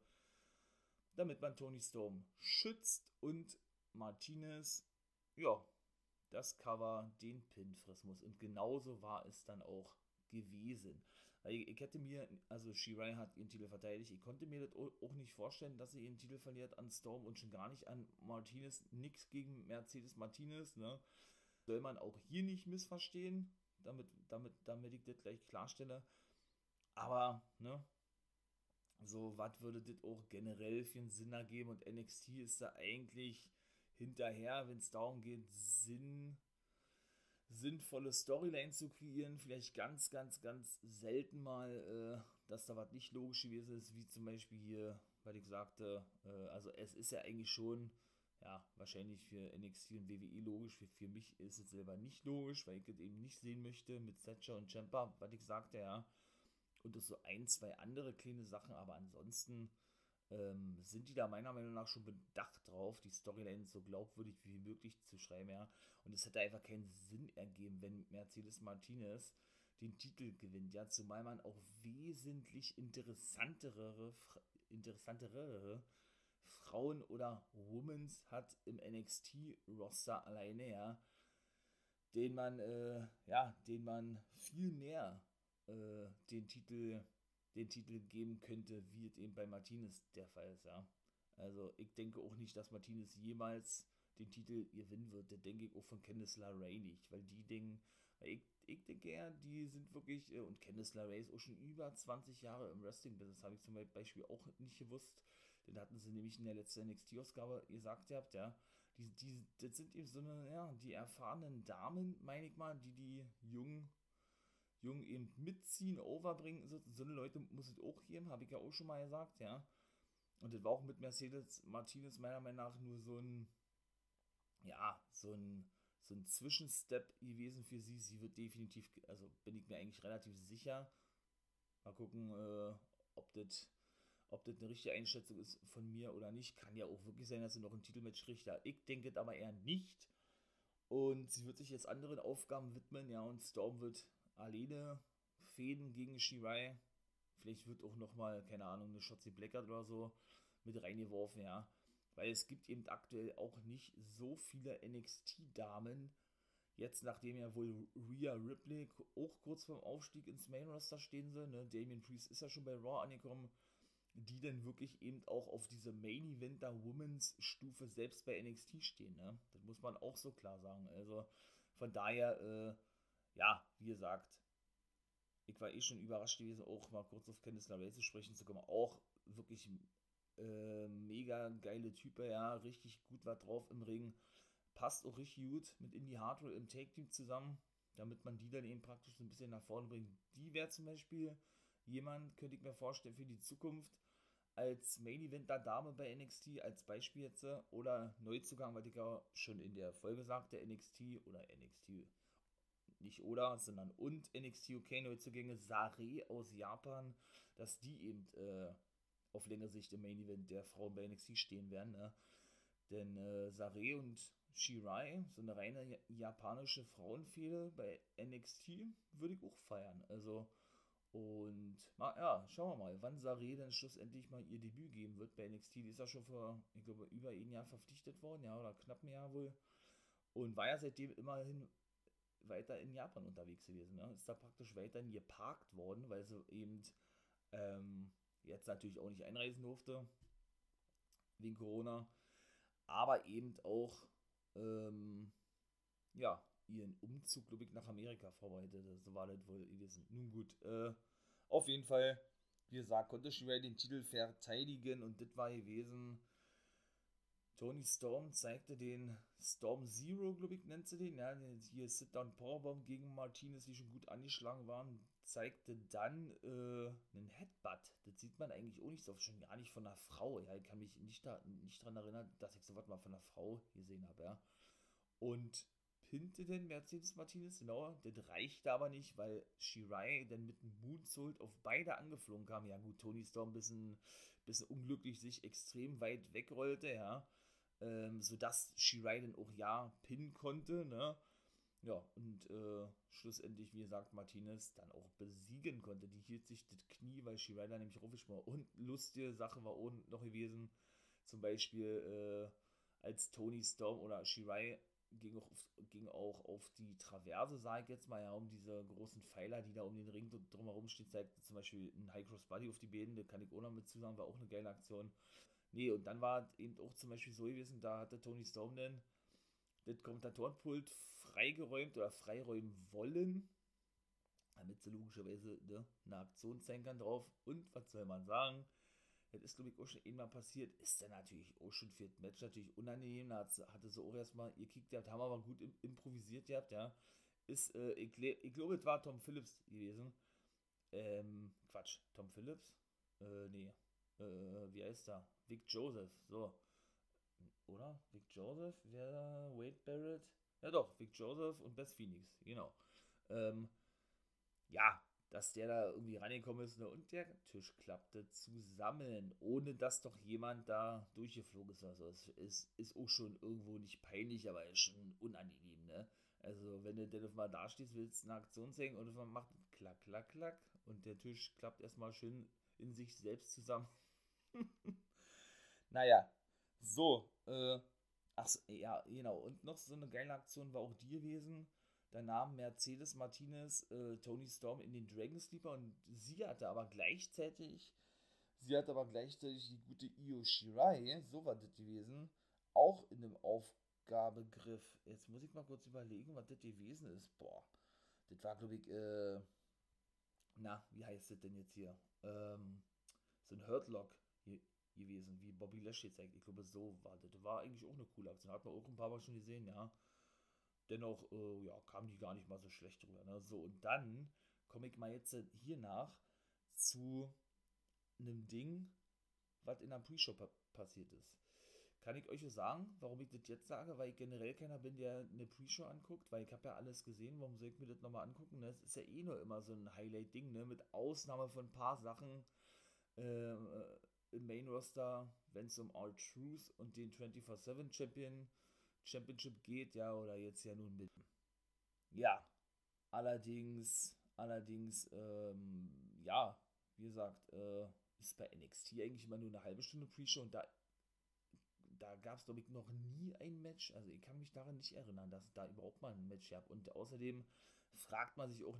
damit man Tony Storm schützt und Martinez, ja, das Cover den Pin frissen muss. Und genauso war es dann auch gewesen. Ich, ich hätte mir, also Shirai hat ihren Titel verteidigt, ich konnte mir das auch nicht vorstellen, dass sie ihren Titel verliert an Storm und schon gar nicht an Martinez. Nix gegen Mercedes Martinez, ne? Soll man auch hier nicht missverstehen, damit, damit, damit ich das gleich klarstelle. Aber, ne, so, was würde das auch generell für einen Sinn ergeben? Und NXT ist da eigentlich hinterher, wenn es darum geht, Sinn, sinnvolle Storyline zu kreieren. Vielleicht ganz, ganz, ganz selten mal, äh, dass da was nicht logisch gewesen ist, wie zum Beispiel hier weil ich sagte, äh, also es ist ja eigentlich schon, ja, wahrscheinlich für NXT und WWE logisch, für, für mich ist es selber nicht logisch, weil ich es eben nicht sehen möchte mit Thatcher und Champa, was ich sagte, ja. Und das so ein, zwei andere kleine Sachen, aber ansonsten ähm, sind die da meiner Meinung nach schon bedacht drauf, die Storyline so glaubwürdig wie möglich zu schreiben, ja. Und es hätte einfach keinen Sinn ergeben, wenn Mercedes Martinez den Titel gewinnt, ja, zumal man auch wesentlich interessantere, interessantere Frauen oder Womans hat im NXT-Roster alleine, ja, den man, äh, ja, den man viel mehr äh, den Titel den Titel geben könnte, wie es eben bei Martinez der Fall ist, ja. Also ich denke auch nicht, dass Martinez jemals den Titel gewinnen wird. Der denke ich auch von Candice LeRae nicht, weil die Dinge, ich, ich denke ja, die sind wirklich, äh, und Candice LeRae ist auch schon über 20 Jahre im Wrestling-Business, habe ich zum Beispiel auch nicht gewusst. Denn hatten sie nämlich in der letzten NXT-Ausgabe gesagt gehabt, ja, die, die, das sind eben so eine, ja, die erfahrenen Damen, meine ich mal, die die jungen Jungen eben mitziehen, overbringen. So, so eine Leute muss es auch geben, habe ich ja auch schon mal gesagt, ja. Und das war auch mit Mercedes Martinez meiner Meinung nach nur so ein, ja, so ein, so ein Zwischenstep gewesen für sie. Sie wird definitiv, also bin ich mir eigentlich relativ sicher. Mal gucken, äh, ob das ob das eine richtige Einschätzung ist von mir oder nicht. Kann ja auch wirklich sein, dass sie noch ein Titelmatch kriegt. Ja, ich denke das aber eher nicht. Und sie wird sich jetzt anderen Aufgaben widmen, ja, und Storm wird alleine Fäden gegen Shirai. Vielleicht wird auch nochmal, keine Ahnung, eine Shotzi Blackheart oder so mit reingeworfen, ja. Weil es gibt eben aktuell auch nicht so viele NXT-Damen. Jetzt, nachdem ja wohl Rhea Ripley auch kurz vorm Aufstieg ins Main Roster stehen sie, ne? Damien Priest ist ja schon bei Raw angekommen, die dann wirklich eben auch auf diese Main Eventer Women's Stufe selbst bei NXT stehen, ne? Das muss man auch so klar sagen. Also von daher, äh, ja, wie gesagt, ich war eh schon überrascht gewesen, auch mal kurz auf Candice LeRae zu sprechen zu kommen. Auch wirklich äh, mega geile Type, ja, richtig gut war drauf im Ring. Passt auch richtig gut mit Indie Hardware im Take-Team zusammen, damit man die dann eben praktisch so ein bisschen nach vorne bringt. Die wäre zum Beispiel jemand, könnte ich mir vorstellen, für die Zukunft als Main Eventer Dame bei NXT, als Beispiel jetzt, oder Neuzugang, weil ich ja schon in der Folge sagte, NXT oder NXT nicht oder, sondern und NXT UK Neuzugänge Sare aus Japan, dass die eben äh, auf längere Sicht im Main Event der Frauen bei NXT stehen werden. Ne? Denn äh, Sare und Shirai, so eine reine japanische Frauenfehde bei NXT, würde ich auch feiern. Also, und ja, schauen wir mal, wann Sare dann schlussendlich mal ihr Debüt geben wird bei NXT. Die ist ja schon vor, ich glaube, über ein Jahr verpflichtet worden, ja, oder knapp ein Jahr wohl. Und war ja seitdem immerhin weiter in Japan unterwegs gewesen. Ne? Ist da praktisch weiterhin geparkt worden, weil sie eben ähm, jetzt natürlich auch nicht einreisen durfte, wegen Corona, aber eben auch, ähm, ja, ihren Umzug, glaube ich, nach Amerika vorbereitet. So war das wohl gewesen. Nun gut, äh, auf jeden Fall, wie gesagt, konnte Shirai den Titel verteidigen und das war gewesen Tony Storm zeigte den Storm Zero, glaube ich, nennt sie den, ja, hier Sit-Down Powerbomb gegen Martinez, die schon gut angeschlagen waren, zeigte dann äh, einen Headbutt. Das sieht man eigentlich auch nicht so oft, schon gar nicht von einer Frau. Ja, ich kann mich nicht, da, nicht daran erinnern, dass ich sowas mal von einer Frau gesehen habe, ja. Und pinte den Mercedes Martinez, genau, das reichte aber nicht, weil Shirai dann mit einem Moonsault auf beide angeflogen kam. Ja gut, Tony Storm ein bisschen, bisschen unglücklich sich extrem weit wegrollte, ja ähm, sodass Shirai dann auch ja pinnen konnte, ne? Ja, und äh, schlussendlich, wie gesagt, Martinez dann auch besiegen konnte. Die hielt sich das Knie, weil Shirai da nämlich raufgeschmissen Und lustige Sache war auch noch gewesen, zum Beispiel äh, als Tony Storm oder Shirai ging auch, auf, ging auch auf die Traverse, sage ich jetzt mal, ja, um diese großen Pfeiler, die da um den Ring drumherum stehen, zeigt zum Beispiel ein High Cross Body auf die Beine, da kann ich auch noch mit zusammen, war auch eine geile Aktion. Nee, und dann war eben auch zum Beispiel so gewesen, da hatte Tony Storm dann das Kommentatorenpult freigeräumt oder freiräumen wollen, damit sie logischerweise ne, eine Aktion sein kann drauf. Und was soll man sagen? Das ist, glaube ich, auch schon einmal passiert. Ist dann natürlich auch schon für das Match natürlich unangenehm. Da hatte sie auch erstmal ihr Kick gehabt, haben aber gut improvisiert gehabt, ja. Ist, äh, ich, ich glaube, es war Tom Phillips gewesen. Ähm, Quatsch, Tom Phillips? Äh, nee, äh, wie heißt er? Vic Joseph, so. Oder? Vic Joseph wäre Wade Barrett. Ja doch, Vic Joseph und Beth Phoenix, genau. Ähm, ja, dass der da irgendwie reingekommen ist ne? und der Tisch klappte zusammen, ohne dass doch jemand da durchgeflogen ist. Also es ist, ist auch schon irgendwo nicht peinlich, aber ist schon unangenehm, ne? Also wenn du denn mal da stehst, willst eine Aktion zeigen und man macht klack, klack, klack und der Tisch klappt erstmal schön in sich selbst zusammen. naja, so, äh, ach ja, genau. Und noch so eine geile Aktion war auch die gewesen. Da nahm Mercedes Martinez äh, Tony Storm in den Dragon Sleeper und sie hatte aber gleichzeitig, sie hatte aber gleichzeitig die gute Io Shirai, so war das gewesen, auch in dem Aufgabegriff. Jetzt muss ich mal kurz überlegen, was das gewesen ist. Boah, das war, glaube ich, äh, na, wie heißt das denn jetzt hier? Ähm, so ein Hurtlock gewesen, wie Bobby Lashley zeigt. Ich glaube, so war das. War eigentlich auch eine coole Aktion. Hat man auch ein paar Mal schon gesehen, ja. Dennoch, äh, ja, kam die gar nicht mal so schlecht drüber. Ne? So, und dann komme ich mal jetzt hier nach zu einem Ding, was in der Pre-Show pa passiert ist. Kann ich euch sagen, warum ich das jetzt sage? Weil ich generell keiner bin, der eine Pre-Show anguckt, weil ich habe ja alles gesehen, warum soll ich mir das nochmal angucken? Das ist ja eh nur immer so ein Highlight-Ding, ne? Mit Ausnahme von ein paar Sachen äh, im Main Roster, wenn es um All Truth und den 24-7 Champion Championship geht, ja, oder jetzt ja nun mit. Ja, allerdings, allerdings, ähm, ja, wie gesagt, äh, ist bei NXT eigentlich immer nur eine halbe Stunde Pre-Show und da, da gab es, glaube ich, noch nie ein Match. Also ich kann mich daran nicht erinnern, dass da überhaupt mal ein Match gab. Und außerdem fragt man sich auch,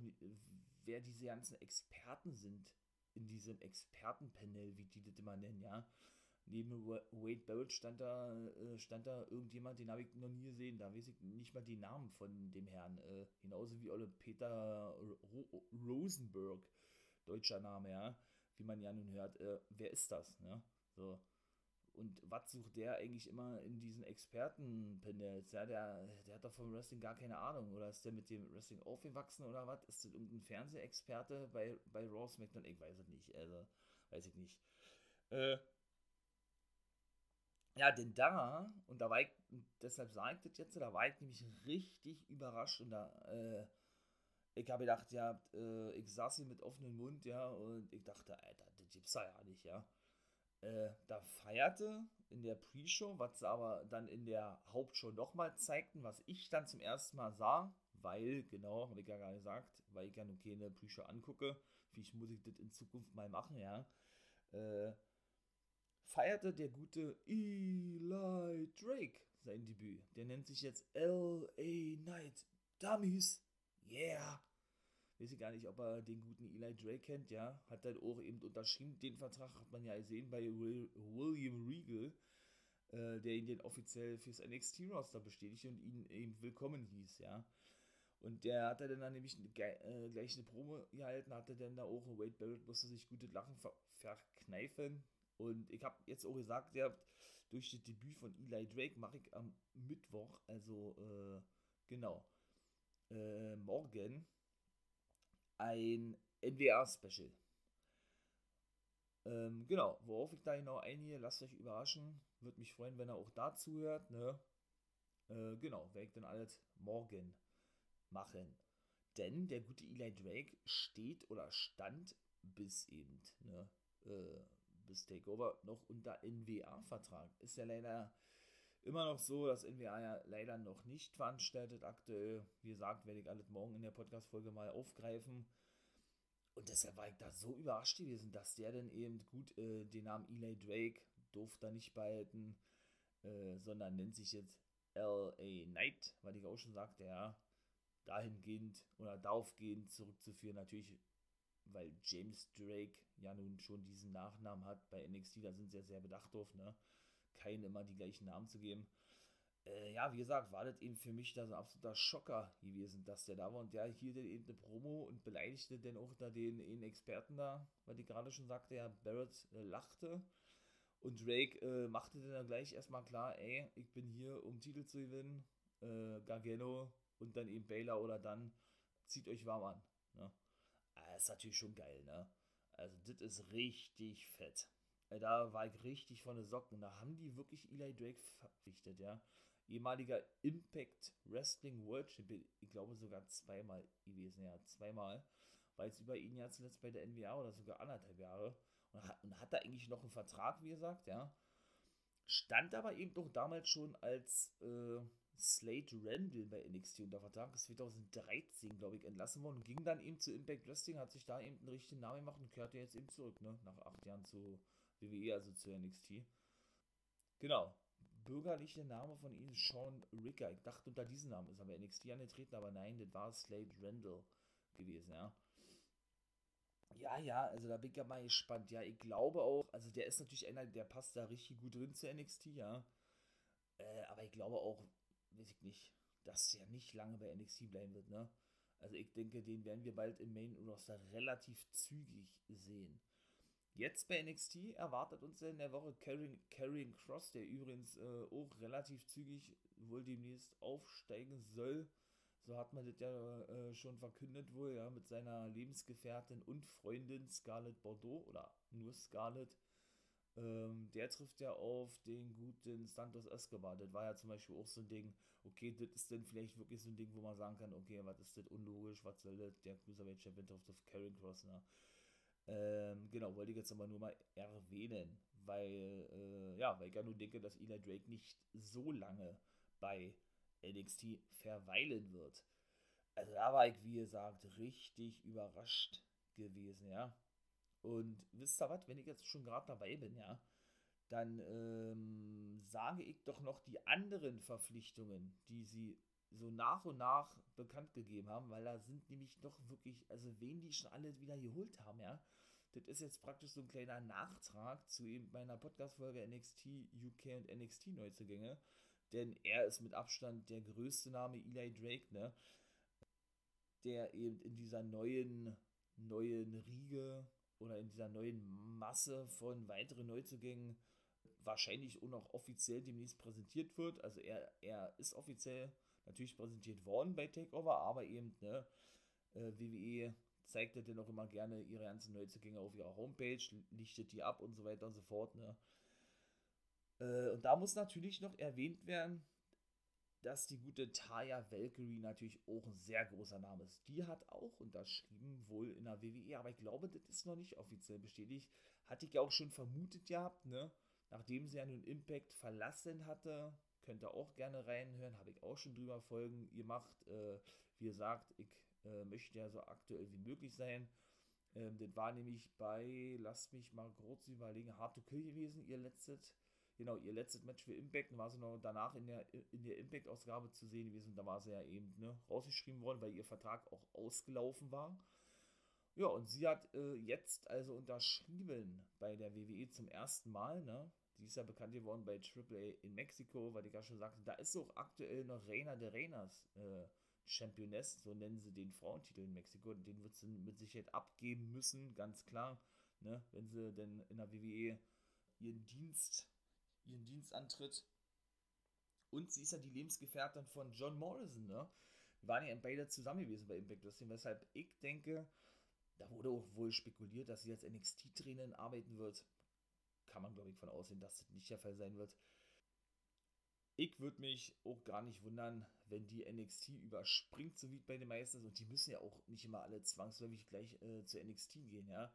wer diese ganzen Experten sind in diesem Expertenpanel, wie die das immer nennen, ja. Neben Wade Barrett stand da, äh, stand da irgendjemand, den habe ich noch nie gesehen. Da weiß ich nicht mal die Namen von dem Herrn. Äh, genauso wie Olle Peter Ro Rosenberg, deutscher Name, ja. Wie man ja nun hört. Äh, wer ist das? Ne? So. Und was sucht der eigentlich immer in diesen Expertenpanels? Ja, der, der hat doch vom Wrestling gar keine Ahnung. Oder ist der mit dem Wrestling aufgewachsen oder was? Ist das irgendein Fernsehexperte bei, bei Raw SmackDown? Ich weiß es nicht. Also, weiß ich nicht. Äh, ja, denn da, und da war ich, deshalb sage ich das jetzt, da war ich nämlich richtig überrascht und da, äh, ich habe gedacht, ja, äh, ich saß hier mit offenem Mund, ja, und ich dachte, Alter, das gibt's ja nicht, ja. Äh, da feierte in der Pre-Show, was sie aber dann in der Hauptshow nochmal zeigten, was ich dann zum ersten Mal sah, weil, genau, habe ich ja gerade gesagt, weil ich ja nun keine Pre-Show angucke, vielleicht muss ich das in Zukunft mal machen, ja. Äh, feierte der gute Eli Drake sein Debüt. Der nennt sich jetzt L.A. Knight Dummies. Yeah. Weiß ich gar nicht, ob er den guten Eli Drake kennt, ja. Hat dann auch eben unterschrieben. Den Vertrag hat man ja gesehen bei William Regal, äh, der ihn den offiziell fürs NXT-Roster bestätigte und ihn eben willkommen hieß, ja. Und der hat dann nämlich äh, gleich eine Promo gehalten, hatte dann da auch, Wade Barrett musste sich gute Lachen ver verkneifen, und ich habe jetzt auch gesagt, ja, durch das Debüt von Eli Drake mache ich am Mittwoch, also äh, genau, äh, morgen ein NWA-Special. Ähm, genau, worauf ich da genau eingehe, lasst euch überraschen. Würde mich freuen, wenn er auch dazu hört. Ne? Äh, genau, werde ich dann alles morgen machen. Denn der gute Eli Drake steht oder stand bis eben ne, äh, bis Takeover noch unter NWA-Vertrag. Ist ja leider immer noch so, dass NWA ja leider noch nicht veranstaltet aktuell. Wie gesagt, werde ich alles morgen in der Podcast-Folge mal aufgreifen. Und deshalb war ich da so überrascht gewesen, dass der dann eben gut äh, den Namen Eli Drake durfte er nicht behalten, äh, sondern nennt sich jetzt L.A. Knight, weil ich auch schon sagte, ja, dahingehend oder daraufgehend zurückzuführen, natürlich weil James Drake ja nun schon diesen Nachnamen hat bei NXT, da sind sie ja sehr bedacht drauf, ne? Keinen immer die gleichen Namen zu geben. Äh, ja, wie gesagt, war das eben für mich da so ein absoluter Schocker gewesen, dass der da war und der hielt eben eine Promo und beleidigte dann auch da den, den Experten da, weil die gerade schon sagte, ja, Barrett äh, lachte. Und Drake äh, machte dann gleich erstmal klar, ey, ich bin hier, um Titel zu gewinnen. Äh, Gargano und dann eben Baylor oder dann zieht euch warm an. Ne? ist natürlich schon geil, ne? Also, das ist richtig fett. Äh, da war ich richtig von den Socken. Da haben die wirklich Eli Drake verpflichtet, ja. Ehemaliger Impact Wrestling World Champion, ich glaube sogar zweimal gewesen, ja, zweimal. War jetzt über ihn ja zuletzt bei der NWA oder sogar anderthalb Jahre. Und hat, und hat da eigentlich noch einen Vertrag, wie gesagt, ja. Stand aber eben doch damals schon als äh, Slate Randall bei NXT unter Vertrag. Ist 2013, glaube ich, entlassen worden ging dann eben zu Impact Wrestling, hat sich da eben einen richtigen Namen gemacht und kehrte jetzt eben zurück, ne? Nach acht Jahren zu WWE, also zu NXT. Genau. Bürgerliche Name von ihm ist Sean Ricker. Ich dachte, unter diesem Namen ist er bei NXT angetreten, aber nein, das war Slade Randall gewesen, ja. Ja, ja, also da bin ich ja mal gespannt. Ja, ich glaube auch, also der ist natürlich einer, der passt da richtig gut drin zu NXT, ja. Äh, aber ich glaube auch, weiß ich nicht, dass der nicht lange bei NXT bleiben wird, ne? Also ich denke, den werden wir bald im Main Roster relativ zügig sehen. Jetzt bei NXT erwartet uns in der Woche Karrion Cross, der übrigens äh, auch relativ zügig wohl demnächst aufsteigen soll. So hat man das ja äh, schon verkündet wohl, ja, mit seiner Lebensgefährtin und Freundin Scarlett Bordeaux oder nur Scarlett. Ähm, der trifft ja auf den guten Santos Escobar. Das war ja zum Beispiel auch so ein Ding, okay, das ist dann vielleicht wirklich so ein Ding, wo man sagen kann, okay, was ist das unlogisch, was soll das, der Cruiserweight Champion trifft auf Karen Cross, ne? Ähm, genau, wollte ich jetzt aber nur mal erwähnen, weil, äh, ja, weil ich ja nur denke, dass Eli Drake nicht so lange bei NXT verweilen wird. Also da war ich, wie gesagt, richtig überrascht gewesen, ja. Und wisst ihr was, wenn ich jetzt schon gerade dabei bin, ja, dann ähm, sage ich doch noch die anderen Verpflichtungen, die sie so nach und nach bekannt gegeben haben, weil da sind nämlich doch wirklich, also wen die schon alle wieder geholt haben, ja. Das ist jetzt praktisch so ein kleiner Nachtrag zu eben meiner Podcast-Folge NXT UK und NXT Neuzugänge. Denn er ist mit Abstand der größte Name Eli Drake, ne? Der eben in dieser neuen, neuen Riege oder in dieser neuen Masse von weiteren Neuzugängen wahrscheinlich auch noch offiziell demnächst präsentiert wird. Also er, er ist offiziell natürlich präsentiert worden bei Takeover, aber eben, ne, äh, WWE zeigt dann auch immer gerne ihre ganzen Neuzugänge auf ihrer Homepage, lichtet die ab und so weiter und so fort, ne. Äh, und da muss natürlich noch erwähnt werden, dass die gute Taya Valkyrie natürlich auch ein sehr großer Name ist. Die hat auch unterschrieben, wohl in der WWE, aber ich glaube, das ist noch nicht offiziell bestätigt. Hatte ich ja auch schon vermutet gehabt, ne? Nachdem sie ja nun Impact verlassen hatte, könnt ihr auch gerne reinhören, habe ich auch schon drüber Folgen gemacht. Äh, wie gesagt, ich äh, möchte ja so aktuell wie möglich sein. Ähm, das war nämlich bei, lasst mich mal kurz überlegen, Hard to gewesen, ihr letztes genau, ihr letztes Match für Impact, dann war sie noch danach in der, in der Impact-Ausgabe zu sehen gewesen. Da war sie ja eben ne, rausgeschrieben worden, weil ihr Vertrag auch ausgelaufen war. Ja, und sie hat äh, jetzt also unterschrieben bei der WWE zum ersten Mal, ne? Die ist ja bekannt geworden bei AAA in Mexiko, weil ich ja schon sagte, da ist auch aktuell noch Reina de Reinas äh, Championess, so nennen sie den Frauentitel in Mexiko. Den wird sie mit Sicherheit abgeben müssen, ganz klar, ne? Wenn sie denn in der WWE ihren Dienst ihren Dienst antritt. Und sie ist ja die Lebensgefährtin von John Morrison, ne? Waren ja beide zusammen gewesen bei Impact Wrestling, weshalb ich denke, da wurde auch wohl spekuliert, dass sie als NXT-Trainerin arbeiten wird. Kann man, glaube ich, von aussehen, dass das nicht der Fall sein wird. Ich würde mich auch gar nicht wundern, wenn die NXT überspringt, so wie bei den Meisters. Und die müssen ja auch nicht immer alle zwangsläufig gleich äh, zur NXT gehen, ja.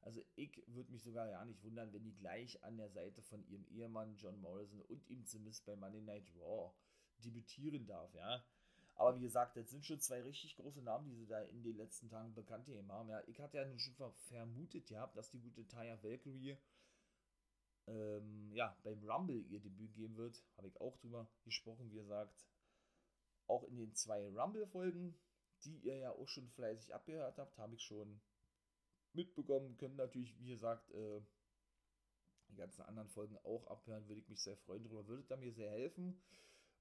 Also ich würde mich sogar ja nicht wundern, wenn die gleich an der Seite von ihrem Ehemann John Morrison und ihm zumindest bei Monday Night Raw debütieren darf, ja. Aber wie gesagt, das sind schon zwei richtig große Namen, die sie da in den letzten Tagen bekannt gegeben haben. Ja, ich hatte ja nun schon vermutet gehabt, dass die gute Taya Valkyrie ähm, ja, beim Rumble ihr Debüt geben wird. Habe ich auch drüber gesprochen, wie gesagt. Auch in den zwei Rumble-Folgen, die ihr ja auch schon fleißig abgehört habt, habe ich schon mitbekommen, können natürlich, wie gesagt, äh, die ganzen anderen Folgen auch abhören, würde ich mich sehr freuen darüber, würde da mir sehr helfen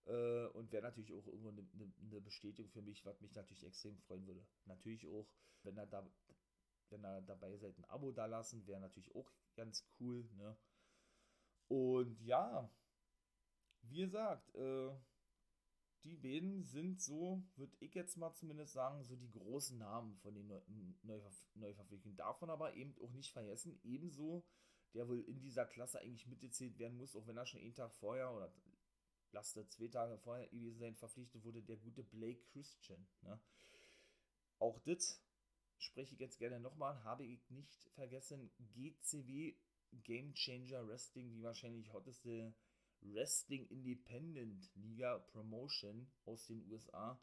äh, und wäre natürlich auch irgendwo eine, eine, Bestätigung für mich, was mich natürlich extrem freuen würde. Natürlich auch, wenn er da, wenn er dabei seid, ein Abo da lassen, wäre natürlich auch ganz cool, ne? Und ja, wie gesagt, äh, die beiden sind so, würde ich jetzt mal zumindest sagen, so die großen Namen von den Neuverpflichtungen. Davon aber eben auch nicht vergessen, ebenso der wohl in dieser Klasse eigentlich mitgezählt werden muss, auch wenn er schon einen Tag vorher oder lasste zwei Tage vorher gewesen sein, verpflichtet wurde, der gute Blake Christian. Ne? Auch das spreche ich jetzt gerne nochmal, habe ich nicht vergessen, GCW Game Changer Wrestling, die wahrscheinlich hotteste Wrestling Independent Liga Promotion aus den USA,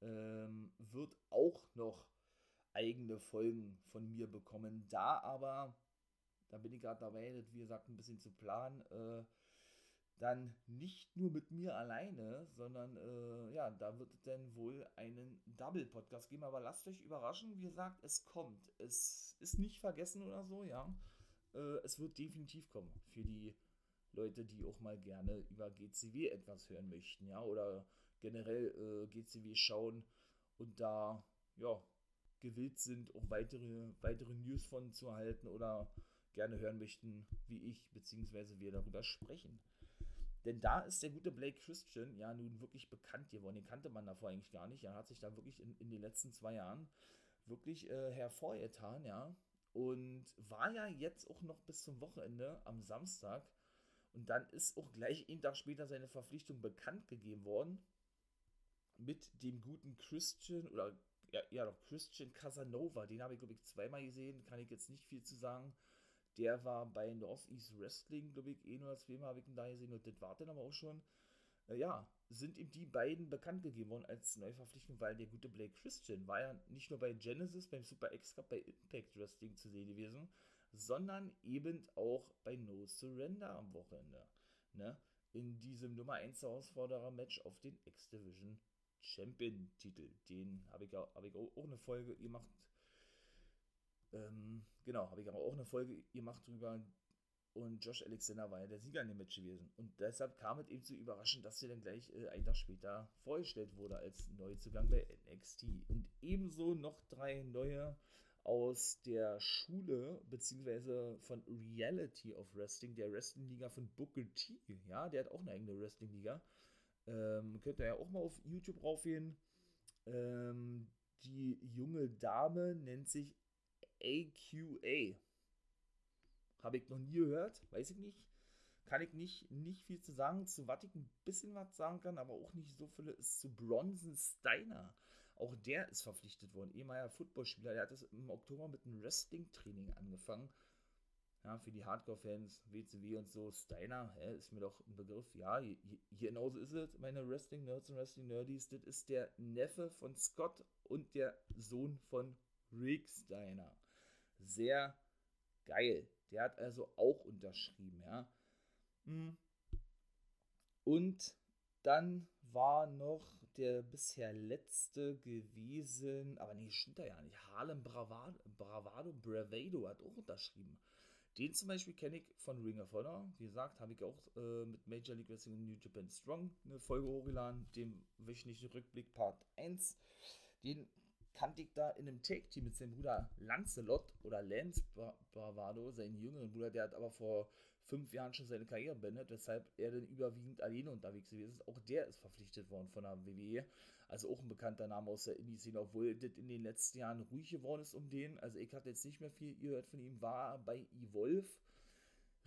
ähm, wird auch noch eigene Folgen von mir bekommen. Da aber, da bin ich gerade dabei, das wie gesagt ein bisschen zu planen, äh, dann nicht nur mit mir alleine, sondern äh, ja, da wird es dann wohl einen Double-Podcast geben. Aber lasst euch überraschen, wie gesagt, es kommt. Es ist nicht vergessen oder so, ja. Äh, es wird definitiv kommen für die Leute, die auch mal gerne über GCW etwas hören möchten, ja, oder generell äh, GCW schauen und da, ja, gewillt sind, auch weitere, weitere News von zu erhalten oder gerne hören möchten, wie ich bzw. wir darüber sprechen. Denn da ist der gute Blake Christian ja nun wirklich bekannt geworden. Den kannte man davor eigentlich gar nicht. Er hat sich da wirklich in, in den letzten zwei Jahren wirklich äh, hervorgetan, ja. Und war ja jetzt auch noch bis zum Wochenende am Samstag. Und dann ist auch gleich einen Tag später seine Verpflichtung bekannt gegeben worden. Mit dem guten Christian oder ja, ja doch Christian Casanova. Den habe ich, glaube ich, zweimal gesehen. Kann ich jetzt nicht viel zu sagen. Der war bei Northeast Wrestling, glaube ich, eh nur zweimal habe ich ihn da gesehen und das war dann aber auch schon. Äh, ja, sind ihm die beiden bekannt gegeben worden als Neuverpflichtung, weil der gute Blake Christian war ja nicht nur bei Genesis, beim Super X Cup, bei Impact Wrestling zu sehen gewesen, sondern eben auch bei No Surrender am Wochenende. Ne? In diesem Nummer 1 Herausforderer-Match auf den X-Division Champion-Titel. Den habe ich, hab ich auch eine Folge gemacht ähm, genau, habe ich aber auch eine Folge gemacht drüber. Und Josh Alexander war ja der Sieger in dem Match gewesen. Und deshalb kam es eben zu überraschend, dass er dann gleich äh, einen Tag später vorgestellt wurde als Neuzugang bei NXT. Und ebenso noch drei neue aus der Schule, beziehungsweise von Reality of Wrestling, der Wrestling-Liga von Booker T. Ja, der hat auch eine eigene Wrestling-Liga. Ähm, könnt ihr ja auch mal auf YouTube raufgehen. Ähm, die junge Dame nennt sich AQA. Habe ich noch nie gehört, weiß ich nicht. Kann ich nicht, nicht viel zu sagen. Zu was ich ein bisschen was sagen kann, aber auch nicht so viele, ist zu Bronson Steiner. Auch der ist verpflichtet worden. Ehemaliger Footballspieler. Der hat es im Oktober mit einem Wrestling-Training angefangen. Ja, für die Hardcore-Fans, WCW und so. Steiner, hä, ist mir doch ein Begriff. Ja, genauso ist es, meine Wrestling-Nerds und Wrestling-Nerdies. Das ist der Neffe von Scott und der Sohn von Rick Steiner sehr geil. Der hat also auch unterschrieben, ja. Hm. Und dann war noch der bisher letzte gewesen, aber nee, stimmt da ja nicht. Harlem Bravado, Bravado Bravado hat auch unterschrieben. Den zum Beispiel kenne ich von Ring of Honor. Wie gesagt, habe ich auch äh, mit Major League Wrestling und New Japan Strong eine Folge hochgeladen, dem wöchentlichen Rückblick Part 1. Den kannte ich da in einem Take-Team mit seinem Bruder Lancelot oder Lance Bravado, seinen jüngeren Bruder, der hat aber vor fünf Jahren schon seine Karriere beendet, weshalb er dann überwiegend alleine unterwegs gewesen ist. Auch der ist verpflichtet worden von der WWE. Also auch ein bekannter Name aus der Indie-Szene, obwohl das in den letzten Jahren ruhig geworden ist um den. Also ich hatte jetzt nicht mehr viel gehört von ihm, war bei Evolve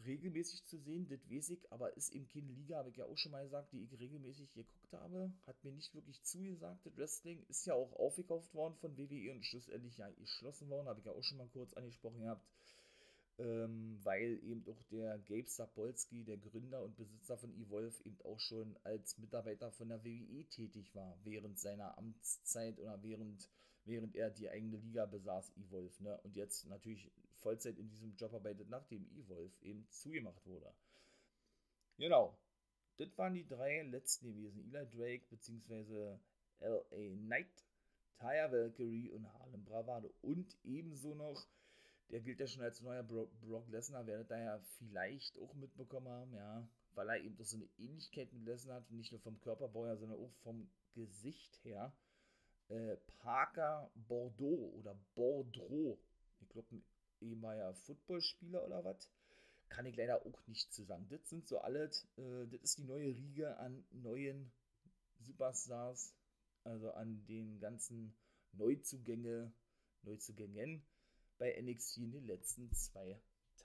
regelmäßig zu sehen, das weiß ich, aber ist eben keine Liga, habe ich ja auch schon mal gesagt, die ich regelmäßig geguckt habe. Hat mir nicht wirklich zugesagt, das Wrestling ist ja auch aufgekauft worden von WWE und schlussendlich ja geschlossen worden, habe ich ja auch schon mal kurz angesprochen gehabt, ähm, weil eben auch der Gabe Sapolsky, der Gründer und Besitzer von Evolve, eben auch schon als Mitarbeiter von der WWE tätig war, während seiner Amtszeit oder während während er die eigene Liga besaß, Evolve, ne? Und jetzt natürlich Vollzeit in diesem Job arbeitet, nachdem Evolve eben zugemacht wurde. Genau. Das waren die drei letzten gewesen. Eli Drake bzw. L.A. Knight, Taya Valkyrie und Harlem Bravado. Und ebenso noch, der gilt ja schon als neuer Bro Brock Lesnar, werdet ihr ja vielleicht auch mitbekommen haben, ja, weil er eben doch so eine Ähnlichkeit mit Lesnar hat, nicht nur vom Körperbau her, sondern auch vom Gesicht her äh, Parker Bordeaux oder Bordeaux. Ich glaube, ehemaliger Footballspieler oder was. Kann ich leider auch nicht zu sagen. Das sind so alle, äh, das ist die neue Riege an neuen Superstars, also an den ganzen Neuzugänge, Neuzugängen bei NXT in den letzten zwei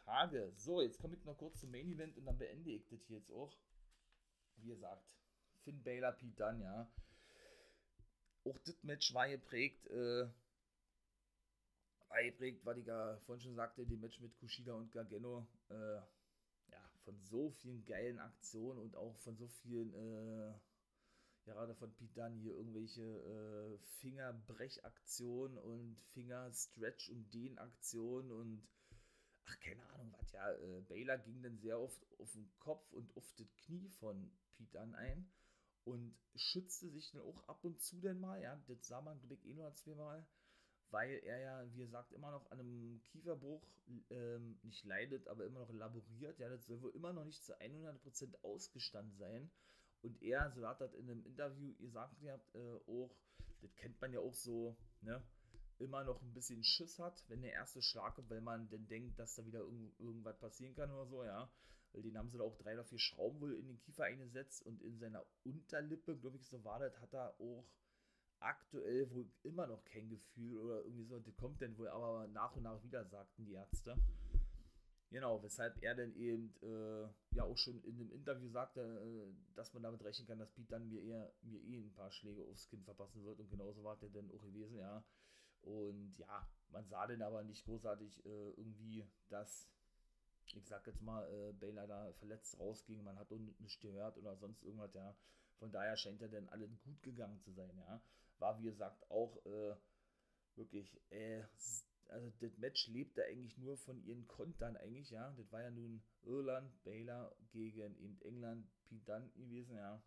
Tage. So, jetzt komme ich noch kurz zum Main Event und dann beende ich das hier jetzt auch. Wie gesagt, Finn Baylor, Pete Dunn, ja. Auch das Match war geprägt, äh, geprägt, was ich ja vorhin schon sagte, die Match mit Kushida und Gargano, äh, ja, von so vielen geilen Aktionen und auch von so vielen, äh, ja, gerade von Pete Dunn hier irgendwelche äh, Fingerbrechaktionen und Fingerstretch- und Dehnaktionen und ach, keine Ahnung was, ja, äh, Baylor ging dann sehr oft auf den Kopf und auf das Knie von Pete Dunn ein und schützte sich dann auch ab und zu dann mal, ja, das sah man, glaube ich, eh nur zweimal, weil er ja, wie gesagt, immer noch an einem Kieferbruch ähm, nicht leidet, aber immer noch laboriert, ja, das soll wohl immer noch nicht zu 100% ausgestanden sein und er, so hat das in einem Interview gesagt, ihr habt äh, auch, das kennt man ja auch so, ne, immer noch ein bisschen Schiss hat, wenn der erste Schlag kommt, weil man dann denkt, dass da wieder irgend, irgendwas passieren kann oder so, ja. Weil den haben sie da auch drei oder vier Schrauben wohl in den Kiefer eingesetzt und in seiner Unterlippe, glaube ich, so war das, hat er auch aktuell wohl immer noch kein Gefühl oder irgendwie so. Das kommt dann wohl aber nach und nach wieder, sagten die Ärzte. Genau, weshalb er dann eben äh, ja auch schon in dem Interview sagte, äh, dass man damit rechnen kann, dass Pete dann mir eher mir eh ein paar Schläge aufs Kinn verpassen wird und genauso war der dann auch gewesen, ja. Und ja, man sah dann aber nicht großartig äh, irgendwie, dass, ich sag jetzt mal, äh, Baylor da verletzt rausging, man hat nichts gehört oder sonst irgendwas, ja. Von daher scheint er dann allen gut gegangen zu sein, ja. War, wie gesagt, auch äh, wirklich, äh, also das Match lebte eigentlich nur von ihren Kontern eigentlich, ja. Das war ja nun Irland, Baylor gegen eben England, Pete Dunne gewesen, ja.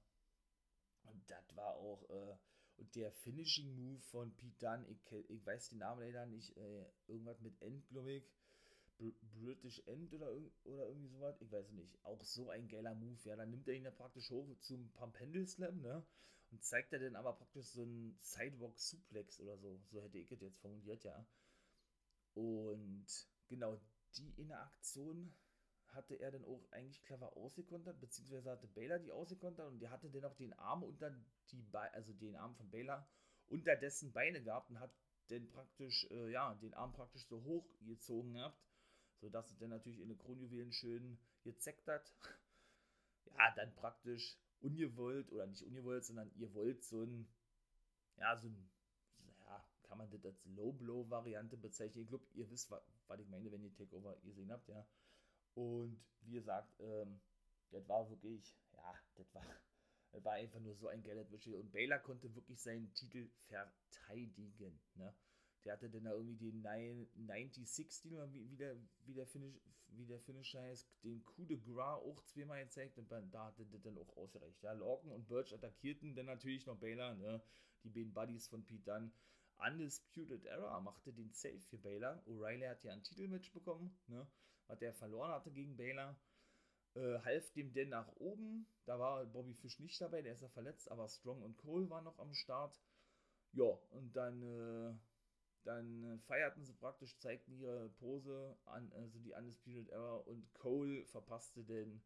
Und das war auch, äh, und der Finishing Move von Pete Dunne, ich, ich weiß den Namen leider nicht, äh, irgendwas mit End, glaube. British End oder, oder irgendwie sowas, ich weiß nicht. Auch so ein geiler Move, ja. Dann nimmt er ihn ja praktisch hoch zum Pump Handle Slam, ne? Und zeigt er dann aber praktisch so einen Sidewalk Suplex oder so. So hätte ich es jetzt formuliert, ja. Und genau die Interaktion hatte er dann auch eigentlich clever ausgekontert, beziehungsweise hatte Baylor die ausgekontert und der hatte dann auch den Arm unter die Be also den Arm von Baylor unter dessen Beine gehabt und hat dann praktisch, äh, ja, den Arm praktisch so hoch gezogen gehabt, sodass es dann natürlich in den Kronjuwelen schön gezeckt hat. ja, dann praktisch ungewollt oder nicht ungewollt, sondern ihr wollt so ein, ja, so ein kann man das als Low-Blow-Variante bezeichnen. Ich glaube, ihr wisst, was, was ich meine, wenn ihr Takeover gesehen habt, ja. Und wie gesagt, ähm, das war wirklich, ja, das war, das war einfach nur so ein geiles Match. Und Baylor konnte wirklich seinen Titel verteidigen, ne. Der hatte dann da irgendwie den 90-60, wie, wie, der, wie, der Finish, wie der Finisher heißt, den Coup de Gras auch zweimal gezeigt und da hatte das dann auch ausgereicht. Ja, Lorcan und Birch attackierten dann natürlich noch Baylor, ne? die beiden Buddies von Pete Dunne. Undisputed Era machte den Safe für Baylor. O'Reilly hat ja ein Titelmatch bekommen, ne, was der verloren hatte gegen Baylor. Äh, half dem denn nach oben. Da war Bobby Fish nicht dabei, der ist ja verletzt, aber Strong und Cole waren noch am Start. Ja, und dann, äh, dann feierten sie praktisch, zeigten ihre Pose an, also die Undisputed Era und Cole verpasste denn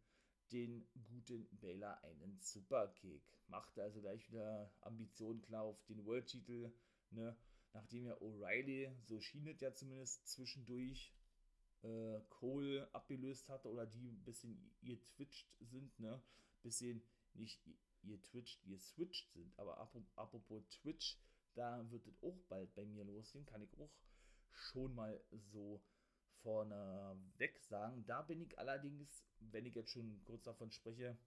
den guten Baylor einen Superkick. Machte also gleich wieder Ambitionen klar auf den World-Titel ne, nachdem ja O'Reilly, so schien es ja zumindest zwischendurch, äh, Cole abgelöst hatte oder die ein bisschen ihr twitcht sind, ne, bisschen nicht ihr twitcht, ihr switcht sind, aber apropos Twitch, da wird es auch bald bei mir losgehen, kann ich auch schon mal so vorne weg sagen. Da bin ich allerdings, wenn ich jetzt schon kurz davon spreche,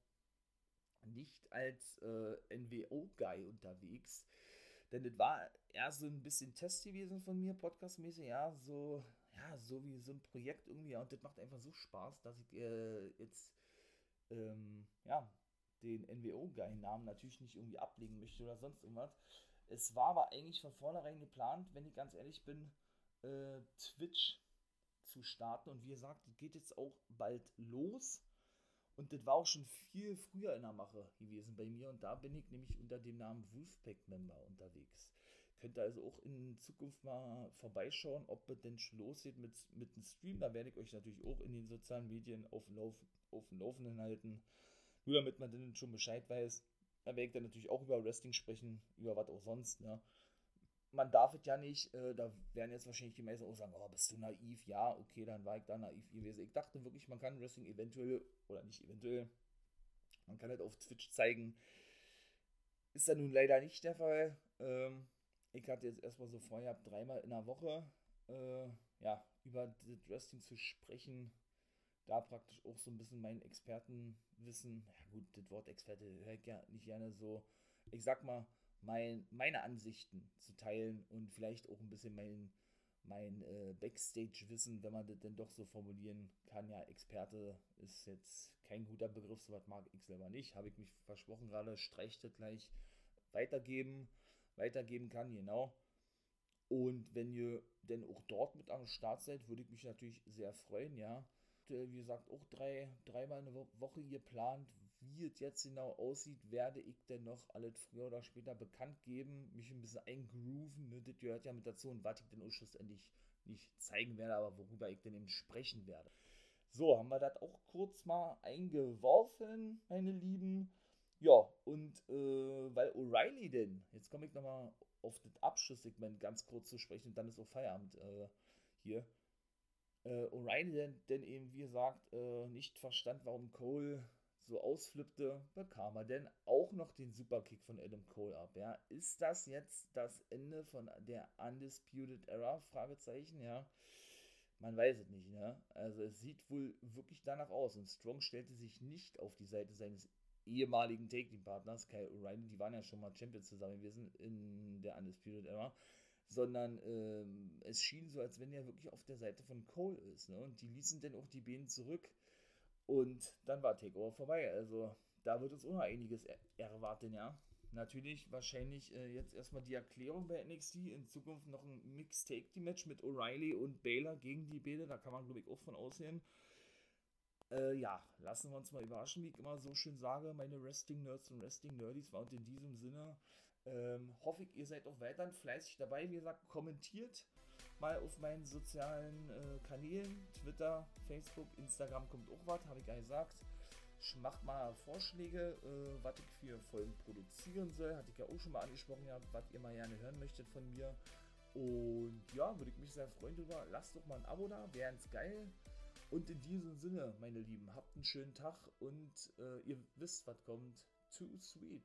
nicht als äh, NWO-Guy unterwegs. Denn das war eher so ein bisschen Test gewesen von mir, podcastmäßig, ja, so, ja, so wie so ein Projekt irgendwie, ja, und das macht einfach so Spaß, dass ich äh, jetzt, ähm, ja, den NWO-Guy-Namen natürlich nicht irgendwie ablegen möchte oder sonst irgendwas. Es war aber eigentlich von vornherein geplant, wenn ich ganz ehrlich bin, äh, Twitch zu starten. Und wie gesagt, geht jetzt auch bald los. Und das war auch schon viel früher in der Mache gewesen bei mir. Und da bin ich nämlich unter dem Namen Wolfpack-Member unterwegs. Könnt ihr also auch in Zukunft mal vorbeischauen, ob es denn schon losgeht mit, mit dem Stream. Da werde ich euch natürlich auch in den sozialen Medien auf dem, Lauf, auf dem Laufenden halten. Nur damit man dann schon Bescheid weiß. Da werde ich dann natürlich auch über Wrestling sprechen, über was auch sonst. Ne? man darf es ja nicht, äh, da werden jetzt wahrscheinlich die meisten auch sagen, oh, bist du naiv? Ja, okay, dann war ich da naiv gewesen. Ich dachte wirklich, man kann Wrestling eventuell, oder nicht eventuell, man kann halt auf Twitch zeigen. Ist da nun leider nicht der Fall. Ähm, ich hatte jetzt erstmal so vorher dreimal in der Woche äh, ja, über das Wrestling zu sprechen. Da praktisch auch so ein bisschen mein Expertenwissen. Ja gut, das Wort Experte höre ich ja nicht gerne so. Ich sag mal, mein, meine Ansichten zu teilen und vielleicht auch ein bisschen mein, mein äh, Backstage-Wissen, wenn man das denn doch so formulieren kann. Ja, Experte ist jetzt kein guter Begriff, sowas mag ich selber nicht. Habe ich mich versprochen gerade, streicht das gleich weitergeben, weitergeben kann, genau. Und wenn ihr denn auch dort mit am Start seid, würde ich mich natürlich sehr freuen, ja. Wie gesagt, auch drei, dreimal eine Woche geplant. Wie es jetzt genau aussieht, werde ich denn noch alles früher oder später bekannt geben, mich ein bisschen eingrooven. Ne? Das gehört ja mit dazu und was ich denn auch schlussendlich nicht zeigen werde, aber worüber ich denn eben sprechen werde. So, haben wir das auch kurz mal eingeworfen, meine Lieben. Ja, und äh, weil O'Reilly denn, jetzt komme ich nochmal auf das Abschlusssegment ganz kurz zu sprechen und dann ist auch Feierabend äh, hier. Äh, O'Reilly denn, denn eben, wie gesagt, äh, nicht verstand, warum Cole so ausflippte, bekam er denn auch noch den Superkick von Adam Cole ab. Ja, ist das jetzt das Ende von der Undisputed Era? Fragezeichen, ja. Man weiß es nicht, ne? Also es sieht wohl wirklich danach aus. Und Strong stellte sich nicht auf die Seite seines ehemaligen Take-Team-Partners, Kyle O'Reilly, die waren ja schon mal Champions zusammen gewesen in der Undisputed Era, sondern ähm, es schien so, als wenn er wirklich auf der Seite von Cole ist. Ne? Und die ließen dann auch die Bienen zurück und dann war Takeover vorbei. Also da wird uns auch noch einiges er erwarten, ja. Natürlich wahrscheinlich äh, jetzt erstmal die Erklärung bei NXT, in Zukunft noch ein Mixed-Take-Match mit O'Reilly und Baylor gegen die Bälle, da kann man glaube ich auch von aussehen. Äh, ja, lassen wir uns mal überraschen, wie ich immer so schön sage, meine Wrestling-Nerds und Wrestling-Nerdies. war Und in diesem Sinne ähm, hoffe ich, ihr seid auch weiterhin fleißig dabei. Wie gesagt, kommentiert mal auf meinen sozialen äh, Kanälen, Twitter, Facebook, Instagram kommt auch was, habe ich ja gesagt. Macht mal Vorschläge, äh, was ich für Folgen produzieren soll. Hatte ich ja auch schon mal angesprochen, ja, was ihr mal gerne hören möchtet von mir. Und ja, würde ich mich sehr freuen drüber. Lasst doch mal ein Abo da, wäre ganz geil. Und in diesem Sinne, meine Lieben, habt einen schönen Tag und äh, ihr wisst, was kommt. Too sweet.